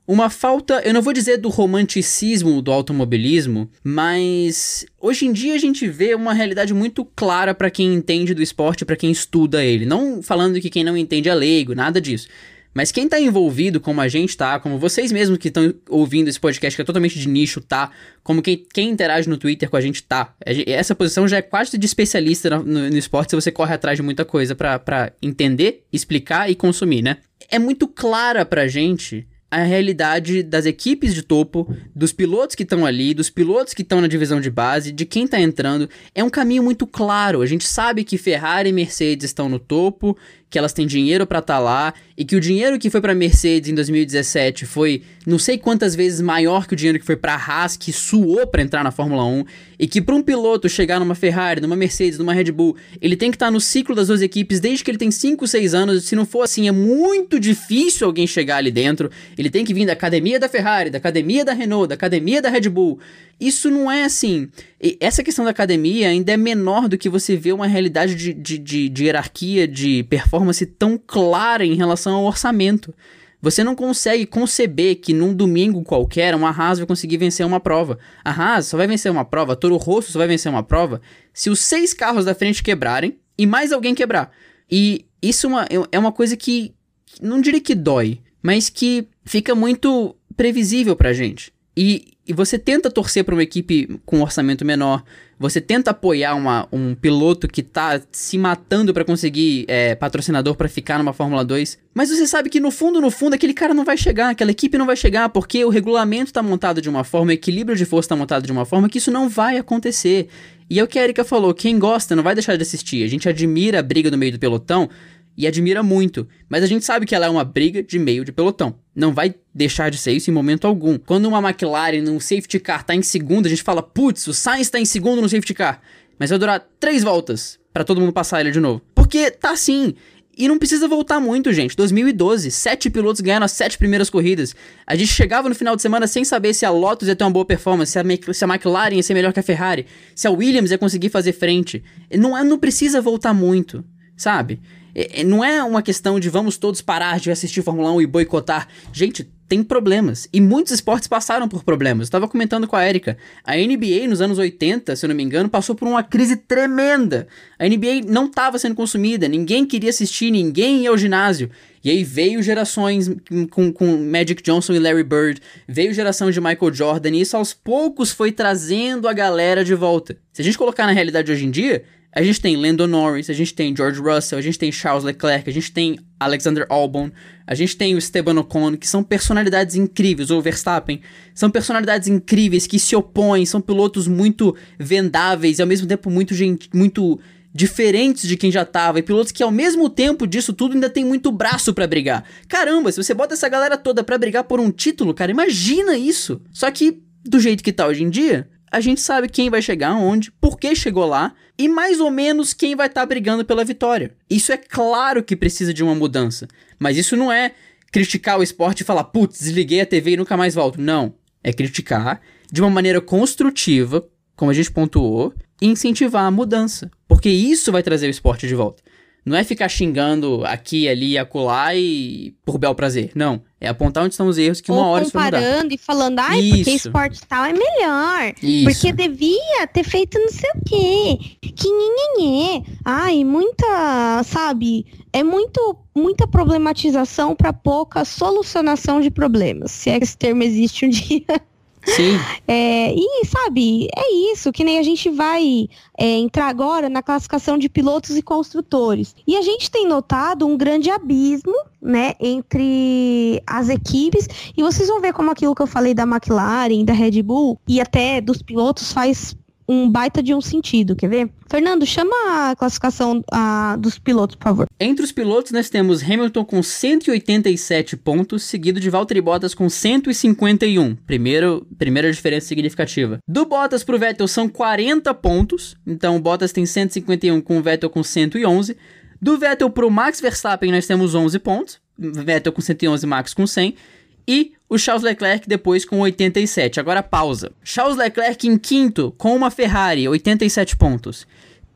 uma falta, eu não vou dizer do romanticismo do automobilismo, mas hoje em dia a gente vê uma realidade muito clara para quem entende do esporte, para quem estuda ele. Não falando que quem não entende é leigo, nada disso. Mas quem tá envolvido, como a gente tá, como vocês mesmos que estão ouvindo esse podcast que é totalmente de nicho, tá? Como quem, quem interage no Twitter com a gente tá. Essa posição já é quase de especialista no, no, esporte se você corre atrás de muita coisa para entender, explicar e consumir, né? É muito clara pra gente a realidade das equipes de topo, dos pilotos que estão ali, dos pilotos que estão na divisão de base, de quem está entrando. É um caminho muito claro. A gente sabe que Ferrari e Mercedes estão no topo, que elas têm dinheiro para estar tá lá e que o dinheiro que foi para Mercedes em 2017 foi não sei quantas vezes maior que o dinheiro que foi para Haas, que suou para entrar na Fórmula 1, e que para um piloto chegar numa Ferrari, numa Mercedes, numa Red Bull, ele tem que estar tá no ciclo das duas equipes desde que ele tem 5, 6 anos. Se não for assim, é muito difícil alguém chegar ali dentro. Ele tem que vir da academia da Ferrari, da academia da Renault, da academia da Red Bull. Isso não é assim. E essa questão da academia ainda é menor do que você vê uma realidade de, de, de, de hierarquia, de performance tão clara em relação ao orçamento. Você não consegue conceber que num domingo qualquer uma Haas vai conseguir vencer uma prova. A Haas só vai vencer uma prova, Toro Rosso só vai vencer uma prova se os seis carros da frente quebrarem e mais alguém quebrar. E isso é uma, é uma coisa que não diria que dói, mas que fica muito previsível pra gente. E, e você tenta torcer para uma equipe com um orçamento menor, você tenta apoiar uma, um piloto que tá se matando para conseguir é, patrocinador para ficar numa Fórmula 2, mas você sabe que no fundo, no fundo, aquele cara não vai chegar, aquela equipe não vai chegar, porque o regulamento tá montado de uma forma, o equilíbrio de força tá montado de uma forma que isso não vai acontecer. E é o que a Erika falou, quem gosta não vai deixar de assistir, a gente admira a briga no meio do pelotão, e admira muito, mas a gente sabe que ela é uma briga de meio de pelotão. Não vai deixar de ser isso em momento algum. Quando uma McLaren no safety car tá em segundo, a gente fala, putz, o Sainz tá em segundo no safety car, mas vai durar três voltas para todo mundo passar ele de novo. Porque tá assim. E não precisa voltar muito, gente. 2012, sete pilotos ganharam as sete primeiras corridas. A gente chegava no final de semana sem saber se a Lotus ia ter uma boa performance, se a, se a McLaren ia ser melhor que a Ferrari, se a Williams ia conseguir fazer frente. Não, é, não precisa voltar muito, sabe? É, é, não é uma questão de vamos todos parar de assistir Fórmula 1 e boicotar. Gente, tem problemas. E muitos esportes passaram por problemas. Eu estava comentando com a Erika. A NBA, nos anos 80, se eu não me engano, passou por uma crise tremenda. A NBA não estava sendo consumida, ninguém queria assistir, ninguém ia ao ginásio. E aí veio gerações com, com Magic Johnson e Larry Bird, veio geração de Michael Jordan, e isso aos poucos foi trazendo a galera de volta. Se a gente colocar na realidade hoje em dia, a gente tem Lando Norris, a gente tem George Russell, a gente tem Charles Leclerc, a gente tem Alexander Albon, a gente tem o Esteban Ocon, que são personalidades incríveis, ou Verstappen, são personalidades incríveis que se opõem, são pilotos muito vendáveis e ao mesmo tempo muito, gente, muito diferentes de quem já tava, e pilotos que ao mesmo tempo disso tudo ainda tem muito braço para brigar. Caramba, se você bota essa galera toda para brigar por um título, cara, imagina isso. Só que do jeito que tá hoje em dia, a gente sabe quem vai chegar onde, por que chegou lá e mais ou menos quem vai estar tá brigando pela vitória. Isso é claro que precisa de uma mudança, mas isso não é criticar o esporte e falar, putz, desliguei a TV e nunca mais volto. Não. É criticar de uma maneira construtiva, como a gente pontuou, e incentivar a mudança. Porque isso vai trazer o esporte de volta. Não é ficar xingando aqui, ali acolá e por bel prazer. Não. É apontar onde estão os erros que uma Ou hora isso vai comparando e falando, ai, isso. porque esporte tal é melhor. Isso. Porque devia ter feito não sei o quê. Que nhenhenhê. Ai, muita, sabe? É muito, muita problematização para pouca solucionação de problemas. Se é que esse termo existe um dia. Sim. É, e, sabe, é isso, que nem a gente vai é, entrar agora na classificação de pilotos e construtores. E a gente tem notado um grande abismo, né, entre as equipes. E vocês vão ver como aquilo que eu falei da McLaren, da Red Bull e até dos pilotos faz um baita de um sentido, quer ver? Fernando, chama a classificação a, dos pilotos, por favor. Entre os pilotos, nós temos Hamilton com 187 pontos, seguido de Valtteri Bottas com 151. Primeiro, primeira diferença significativa. Do Bottas pro Vettel são 40 pontos, então o Bottas tem 151 com o Vettel com 111. Do Vettel pro Max Verstappen nós temos 11 pontos, Vettel com 111, Max com 100. E o Charles Leclerc depois com 87. Agora pausa. Charles Leclerc em quinto com uma Ferrari, 87 pontos.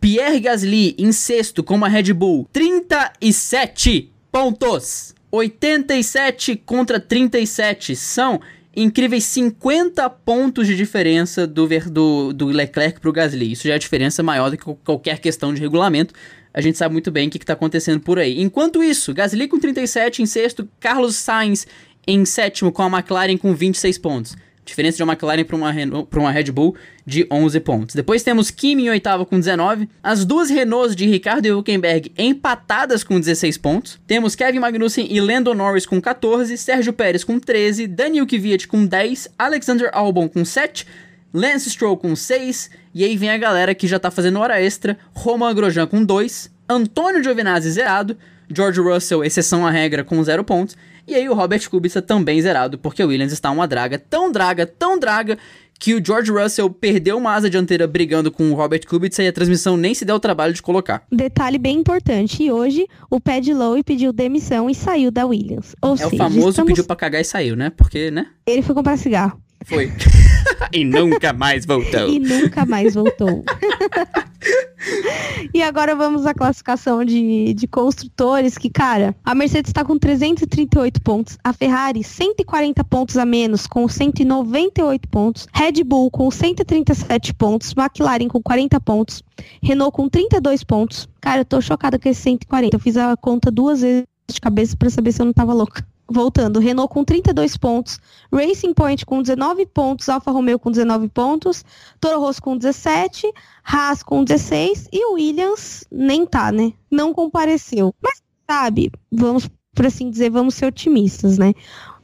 Pierre Gasly em sexto com uma Red Bull, 37 pontos. 87 contra 37 são incríveis 50 pontos de diferença do, do, do Leclerc para o Gasly. Isso já é diferença maior do que qualquer questão de regulamento. A gente sabe muito bem o que está acontecendo por aí. Enquanto isso, Gasly com 37 em sexto, Carlos Sainz em sétimo com a McLaren com 26 pontos. Diferença de uma McLaren para uma, uma Red Bull de 11 pontos. Depois temos Kimi em oitavo com 19. As duas Renaults de Ricardo e Huckenberg empatadas com 16 pontos. Temos Kevin Magnussen e Lando Norris com 14. Sérgio Pérez com 13. Daniel Kvyat com 10. Alexander Albon com 7. Lance Stroll com 6. E aí vem a galera que já tá fazendo hora extra. Roman Grosjean com 2. Antônio Giovinazzi zerado. George Russell, exceção à regra, com zero pontos. E aí o Robert Kubica também zerado, porque o Williams está uma draga, tão draga, tão draga, que o George Russell perdeu uma asa dianteira brigando com o Robert Kubica e a transmissão nem se deu o trabalho de colocar. Detalhe bem importante, e hoje o Pad Lowe pediu demissão e saiu da Williams. Ou é seja, o famoso estamos... pediu pra cagar e saiu, né? Porque, né? Ele foi comprar cigarro. Foi. e nunca mais voltou. E nunca mais voltou. e agora vamos à classificação de, de construtores, que, cara, a Mercedes está com 338 pontos, a Ferrari 140 pontos a menos, com 198 pontos, Red Bull com 137 pontos, McLaren com 40 pontos, Renault com 32 pontos. Cara, eu tô chocada com esse 140. Eu fiz a conta duas vezes de cabeça para saber se eu não tava louca voltando, Renault com 32 pontos, Racing Point com 19 pontos, Alfa Romeo com 19 pontos, Toro Rosso com 17, Haas com 16 e o Williams nem tá, né? Não compareceu. Mas sabe, vamos por assim dizer, vamos ser otimistas, né?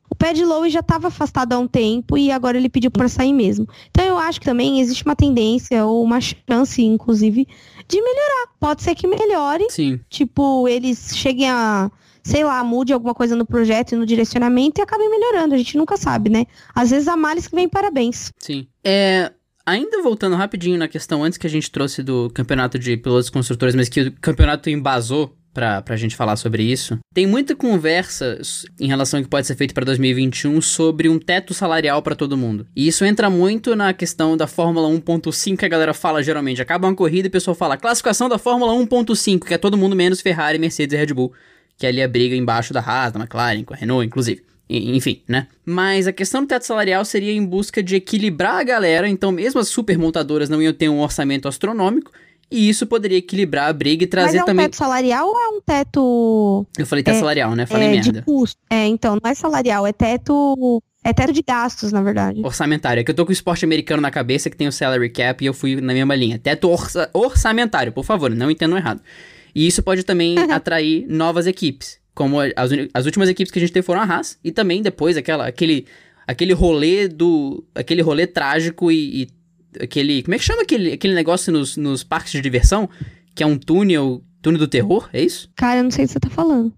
O Pad Lowe já estava afastado há um tempo e agora ele pediu para sair mesmo. Então eu acho que também existe uma tendência ou uma chance, inclusive, de melhorar. Pode ser que melhore. Sim. Tipo, eles cheguem a sei lá, mude alguma coisa no projeto e no direcionamento e acabem melhorando. A gente nunca sabe, né? Às vezes há males que vem parabéns. Sim. É. Ainda voltando rapidinho na questão antes que a gente trouxe do campeonato de pilotos construtores, mas que o campeonato embasou pra, pra gente falar sobre isso. Tem muita conversa em relação ao que pode ser feito para 2021 sobre um teto salarial para todo mundo. E isso entra muito na questão da Fórmula 1.5 que a galera fala geralmente. Acaba uma corrida e o pessoal fala classificação da Fórmula 1.5, que é todo mundo menos Ferrari, Mercedes e Red Bull que ali a briga embaixo da Haas, da McLaren, com a Renault, inclusive. Enfim, né? Mas a questão do teto salarial seria em busca de equilibrar a galera, então mesmo as super montadoras não iam ter um orçamento astronômico, e isso poderia equilibrar a briga e trazer Mas é um também. teto salarial ou é um teto. Eu falei teto é, salarial, né? Falei é, merda. De custo. É, então, não é salarial, é teto. É teto de gastos, na verdade. Orçamentário. É que eu tô com o esporte americano na cabeça que tem o salary cap e eu fui na mesma linha. Teto orça... orçamentário, por favor, não entendam errado. E isso pode também atrair novas equipes como as, as últimas equipes que a gente teve foram a Haas, e também depois aquela, aquele, aquele rolê do. aquele rolê trágico e, e aquele. Como é que chama aquele, aquele negócio nos, nos parques de diversão? Que é um túnel. Túnel do terror, é isso? Cara, eu não sei o que você tá falando.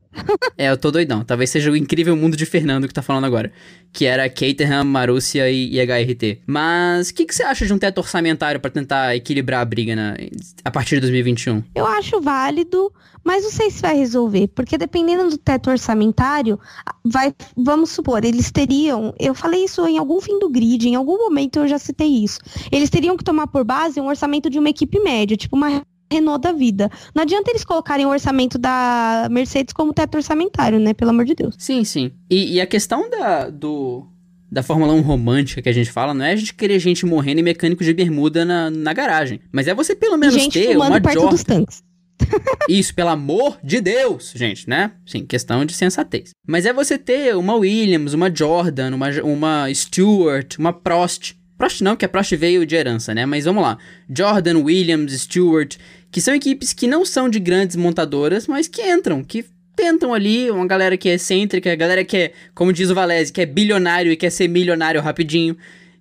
é, eu tô doidão. Talvez seja o incrível mundo de Fernando que tá falando agora. Que era Caterham, Marúcia e, e HRT. Mas o que, que você acha de um teto orçamentário para tentar equilibrar a briga na, a partir de 2021? Eu acho válido, mas não sei se vai resolver, porque dependendo do teto orçamentário, vai, vamos supor, eles teriam, eu falei isso em algum fim do grid, em algum momento eu já citei isso. Eles teriam que tomar por base um orçamento de uma equipe média, tipo uma Renault da vida. Não adianta eles colocarem o orçamento da Mercedes como teto orçamentário, né? Pelo amor de Deus. Sim, sim. E, e a questão da, do, da Fórmula 1 romântica que a gente fala, não é a gente querer gente morrendo e mecânico de bermuda na, na garagem. Mas é você pelo menos gente ter uma perto Jordan. dos tanques. Isso, pelo amor de Deus, gente, né? Sim, questão de sensatez. Mas é você ter uma Williams, uma Jordan, uma, uma Stewart, uma Prost. Prost não, que a Prost veio de herança, né? Mas vamos lá. Jordan, Williams, Stewart, que são equipes que não são de grandes montadoras, mas que entram, que tentam ali, uma galera que é excêntrica, galera que é, como diz o Valese, que é bilionário e quer ser milionário rapidinho,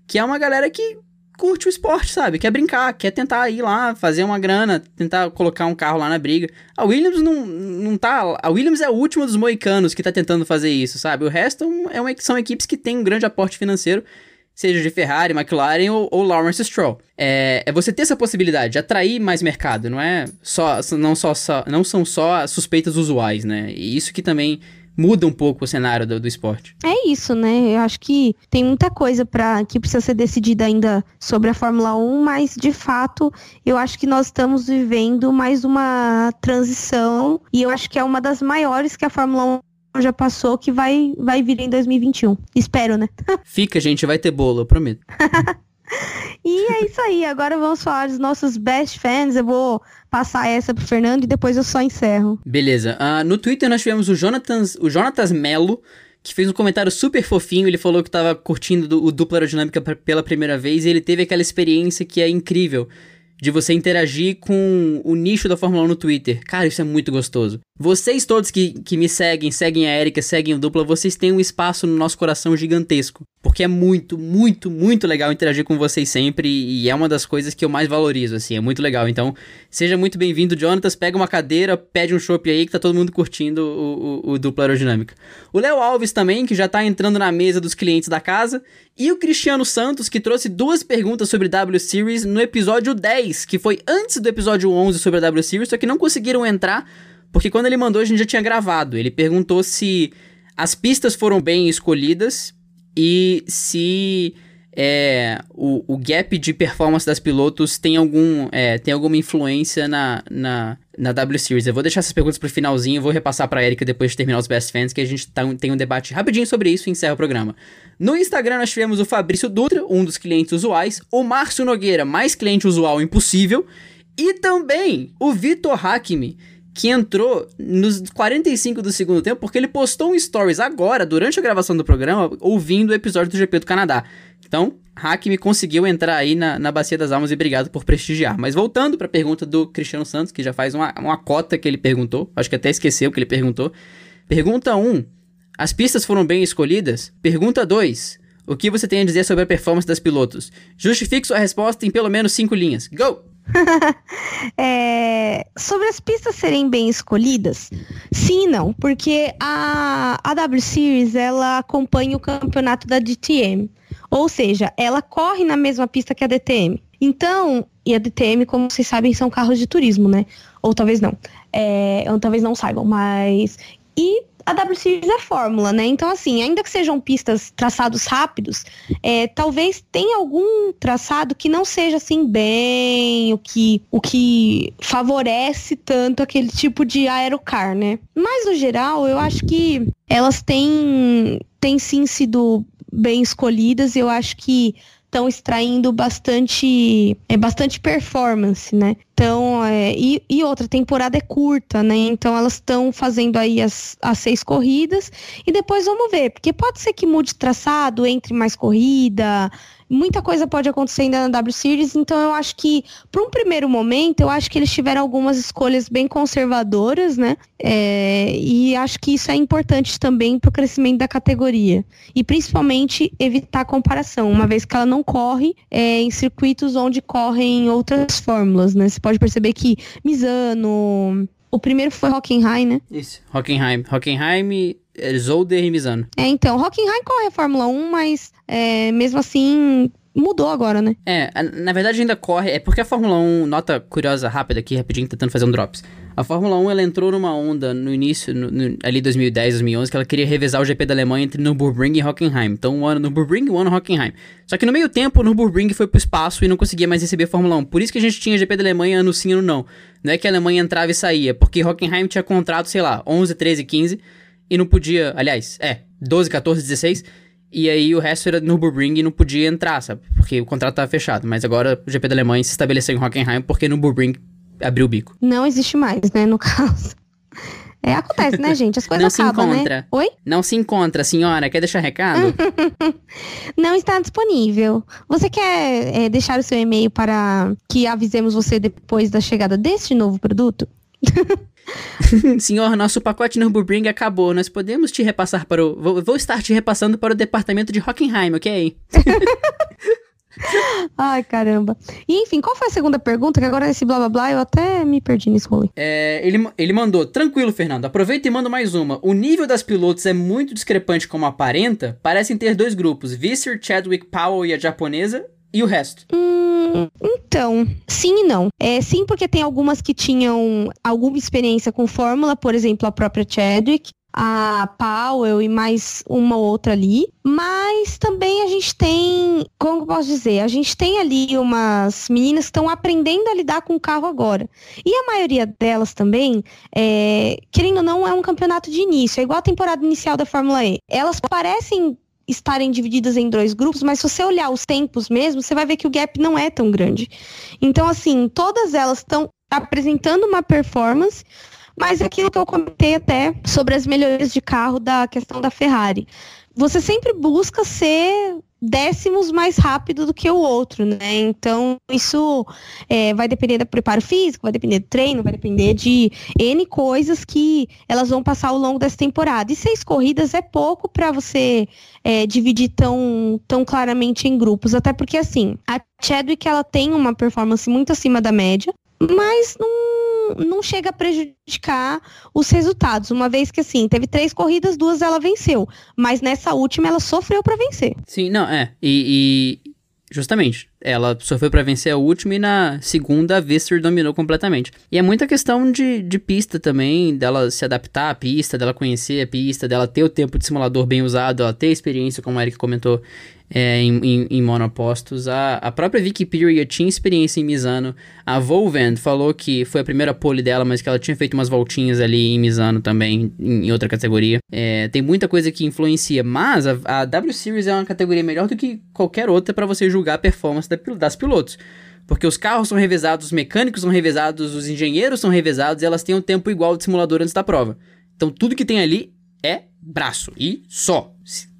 que é uma galera que curte o esporte, sabe? Quer brincar, quer tentar ir lá, fazer uma grana, tentar colocar um carro lá na briga. A Williams não, não tá. A Williams é a última dos moicanos que tá tentando fazer isso, sabe? O resto é uma, são equipes que têm um grande aporte financeiro, seja de Ferrari, McLaren ou, ou Lawrence Stroll. É, é você ter essa possibilidade de atrair mais mercado, não é só. Não, só, só, não são só suspeitas usuais, né? E isso que também muda um pouco o cenário do, do, esporte. É isso, né? Eu acho que tem muita coisa para que precisa ser decidida ainda sobre a Fórmula 1, mas de fato eu acho que nós estamos vivendo mais uma transição e eu acho que é uma das maiores que a Fórmula 1 já passou que vai vai vir em 2021. Espero, né? Fica, gente, vai ter bolo, eu prometo. e é isso aí. Agora vamos falar dos nossos best fans. Eu vou passar essa pro Fernando e depois eu só encerro. Beleza. Uh, no Twitter nós tivemos o Jonatas, o Jonatas Melo, que fez um comentário super fofinho. Ele falou que tava curtindo o dupla aerodinâmica pela primeira vez e ele teve aquela experiência que é incrível de você interagir com o nicho da Fórmula 1 no Twitter. Cara, isso é muito gostoso. Vocês todos que, que me seguem, seguem a Erika, seguem o Dupla, vocês têm um espaço no nosso coração gigantesco. Porque é muito, muito, muito legal interagir com vocês sempre e é uma das coisas que eu mais valorizo, assim, é muito legal. Então, seja muito bem-vindo, Jonatas. Pega uma cadeira, pede um chopp aí que tá todo mundo curtindo o, o, o Dupla Aerodinâmica. O Léo Alves também, que já tá entrando na mesa dos clientes da casa. E o Cristiano Santos, que trouxe duas perguntas sobre W Series no episódio 10, que foi antes do episódio 11 sobre a W Series, só que não conseguiram entrar porque quando ele mandou, a gente já tinha gravado. Ele perguntou se as pistas foram bem escolhidas e se é, o, o, gap de performance das pilotos tem, algum, é, tem alguma influência na, na, na W Series. Eu vou deixar essas perguntas pro finalzinho, vou repassar pra Erika depois de terminar os Best Fans, que a gente tá, tem um debate rapidinho sobre isso e encerra o programa. No Instagram nós tivemos o Fabrício Dutra, um dos clientes usuais, o Márcio Nogueira, mais cliente usual impossível, e também o Vitor Hakimi, que entrou nos 45 do segundo tempo, porque ele postou um stories agora, durante a gravação do programa, ouvindo o episódio do GP do Canadá. Então, Hack me conseguiu entrar aí na, na Bacia das Almas e obrigado por prestigiar. Mas voltando para a pergunta do Cristiano Santos, que já faz uma, uma cota que ele perguntou, acho que até esqueceu que ele perguntou. Pergunta 1. As pistas foram bem escolhidas? Pergunta 2. O que você tem a dizer sobre a performance das pilotos? Justifique sua resposta em pelo menos 5 linhas. Go! é, sobre as pistas serem bem escolhidas, sim e não, porque a, a W Series ela acompanha o campeonato da DTM, ou seja, ela corre na mesma pista que a DTM. Então, e a DTM, como vocês sabem, são carros de turismo, né? Ou talvez não. É, ou talvez não saibam, mas. E a W Series é fórmula, né? Então, assim, ainda que sejam pistas traçados rápidos, é, talvez tenha algum traçado que não seja assim bem o que, o que favorece tanto aquele tipo de aerocar, né? Mas no geral, eu acho que elas têm, têm sim sido bem escolhidas. Eu acho que estão extraindo bastante, é, bastante performance, né? Então, é, e, e, outra, temporada é curta, né? Então elas estão fazendo aí as, as seis corridas e depois vamos ver, porque pode ser que mude traçado, entre mais corrida, muita coisa pode acontecer ainda na W Series, então eu acho que, para um primeiro momento, eu acho que eles tiveram algumas escolhas bem conservadoras, né? É, e acho que isso é importante também para o crescimento da categoria. E principalmente evitar comparação, uma vez que ela não corre é, em circuitos onde correm outras fórmulas, né? Você pode perceber que Misano. O primeiro foi Hockenheim, né? Isso, Hockenheim. Hockenheim Zolder e Misano. É, então, Hockenheim corre a Fórmula 1, mas é, mesmo assim mudou agora, né? É, na verdade ainda corre, é porque a Fórmula 1, nota curiosa rápida aqui, rapidinho, tentando fazer um drops. A Fórmula 1, ela entrou numa onda no início, no, no, ali 2010, 2011, que ela queria revezar o GP da Alemanha entre Nürburgring e Hockenheim. Então, um ano Nürburgring e um ano Hockenheim. Só que no meio tempo, o Nürburgring foi pro espaço e não conseguia mais receber a Fórmula 1. Por isso que a gente tinha GP da Alemanha ano sim, ano não. Não é que a Alemanha entrava e saía, porque Hockenheim tinha contrato, sei lá, 11, 13, 15 e não podia, aliás, é, 12, 14, 16, e aí o resto era Nürburgring e não podia entrar, sabe? Porque o contrato estava fechado. Mas agora o GP da Alemanha se estabeleceu em Hockenheim porque Nürburgring abriu o bico. Não existe mais, né, no caso. É, acontece, né, gente? As coisas não acabam, se encontra. né? Oi? Não se encontra, senhora. Quer deixar recado? não está disponível. Você quer é, deixar o seu e-mail para que avisemos você depois da chegada deste novo produto? Senhor, nosso pacote Nürburgring acabou. Nós podemos te repassar para o. Vou, vou estar te repassando para o departamento de Hockenheim, ok? Ai, caramba. E enfim, qual foi a segunda pergunta? Que agora esse blá blá blá eu até me perdi nesse rolê. É, ele, ele mandou, tranquilo, Fernando, aproveita e manda mais uma. O nível das pilotos é muito discrepante como aparenta. Parecem ter dois grupos, Visser, Chadwick Powell e a japonesa, e o resto? Hum, então, sim e não. É, sim, porque tem algumas que tinham alguma experiência com fórmula, por exemplo, a própria Chadwick, a Powell e mais uma outra ali. Mas também a gente tem, como eu posso dizer, a gente tem ali umas meninas que estão aprendendo a lidar com o carro agora. E a maioria delas também, é, querendo ou não, é um campeonato de início, é igual a temporada inicial da Fórmula E. Elas parecem estarem divididas em dois grupos, mas se você olhar os tempos mesmo, você vai ver que o gap não é tão grande. Então, assim, todas elas estão apresentando uma performance, mas é aquilo que eu comentei até sobre as melhorias de carro da questão da Ferrari. Você sempre busca ser décimos mais rápido do que o outro, né? Então, isso é, vai depender do preparo físico, vai depender do treino, vai depender de N coisas que elas vão passar ao longo dessa temporada. E seis corridas é pouco para você é, dividir tão, tão claramente em grupos, até porque, assim, a Chadwick, ela tem uma performance muito acima da média, mas não, não chega a prejudicar os resultados, uma vez que assim, teve três corridas, duas ela venceu, mas nessa última ela sofreu para vencer. Sim, não, é, e, e justamente, ela sofreu para vencer a última e na segunda a Visser dominou completamente. E é muita questão de, de pista também, dela se adaptar à pista, dela conhecer a pista, dela ter o tempo de simulador bem usado, ela ter experiência, como a Eric comentou, é, em, em, em, monopostos. A, a própria Vicky Piria tinha experiência em Misano. A Volvend falou que foi a primeira pole dela, mas que ela tinha feito umas voltinhas ali em Misano também, em, em outra categoria. É, tem muita coisa que influencia, mas a, a, W Series é uma categoria melhor do que qualquer outra para você julgar a performance da, das pilotos. Porque os carros são revezados, os mecânicos são revezados, os engenheiros são revezados e elas têm um tempo igual de simulador antes da prova. Então tudo que tem ali é braço e só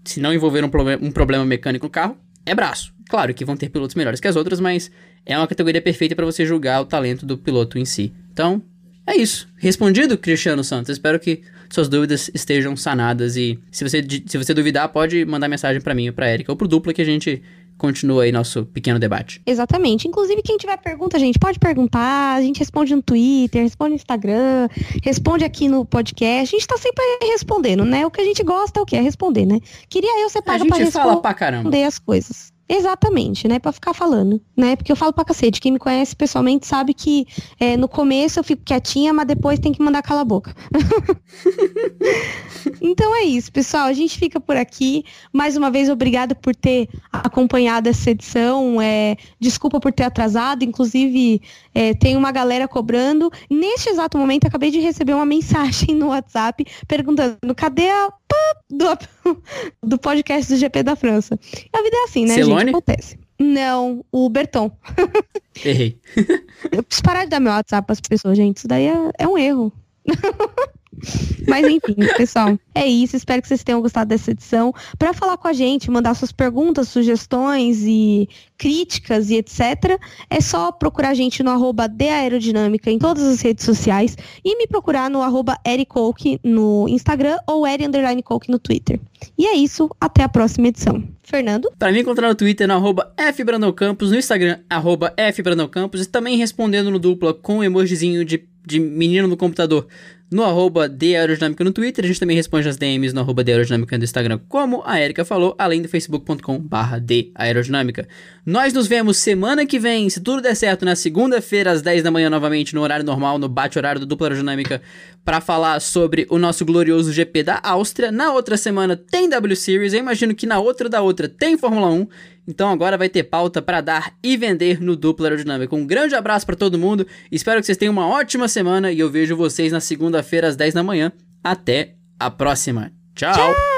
se não envolver um, um problema mecânico no carro, é braço. Claro que vão ter pilotos melhores que as outras, mas é uma categoria perfeita para você julgar o talento do piloto em si. Então, é isso. Respondido, Cristiano Santos. Espero que suas dúvidas estejam sanadas e se você, se você duvidar, pode mandar mensagem para mim ou para Erika ou pro dupla que a gente continua aí nosso pequeno debate. Exatamente. Inclusive, quem tiver pergunta, gente, pode perguntar. A gente responde no Twitter, responde no Instagram, responde aqui no podcast. A gente tá sempre respondendo, né? O que a gente gosta é o que? É responder, né? Queria eu ser paga pra responder as coisas. Exatamente, né? Pra ficar falando, né? Porque eu falo pra cacete. Quem me conhece pessoalmente sabe que é, no começo eu fico quietinha, mas depois tem que mandar calar a boca. então é isso, pessoal. A gente fica por aqui. Mais uma vez, obrigada por ter acompanhado essa edição. É, desculpa por ter atrasado. Inclusive, é, tem uma galera cobrando. Neste exato momento, acabei de receber uma mensagem no WhatsApp perguntando: cadê a do, do podcast do GP da França. A vida é assim, né, Celone? gente? Acontece. Não, o Berton. Errei. Eu preciso parar de dar meu WhatsApp para as pessoas, gente. Isso daí é, é um erro. Mas enfim, pessoal, é isso. Espero que vocês tenham gostado dessa edição. Para falar com a gente, mandar suas perguntas, sugestões e críticas e etc., é só procurar a gente no arroba Aerodinâmica em todas as redes sociais e me procurar no arroba Ericoke no Instagram ou Eri no Twitter. E é isso, até a próxima edição. Fernando? Para me encontrar no Twitter, no arroba no Instagram, arroba e também respondendo no dupla com um emojizinho de, de menino no computador no arroba de Aerodinâmica no Twitter. A gente também responde as DMs no arroba de Aerodinâmica no Instagram, como a Erika falou, além do facebook.com barra de Aerodinâmica. Nós nos vemos semana que vem, se tudo der certo, na segunda-feira, às 10 da manhã, novamente, no horário normal, no bate-horário do Dupla Aerodinâmica, para falar sobre o nosso glorioso GP da Áustria. Na outra semana tem W Series, eu imagino que na outra da outra tem Fórmula 1. Então agora vai ter pauta para dar e vender no Dupla Aerodinâmica. Um grande abraço para todo mundo, espero que vocês tenham uma ótima semana e eu vejo vocês na segunda-feira às 10 da manhã. Até a próxima. Tchau. Tchau.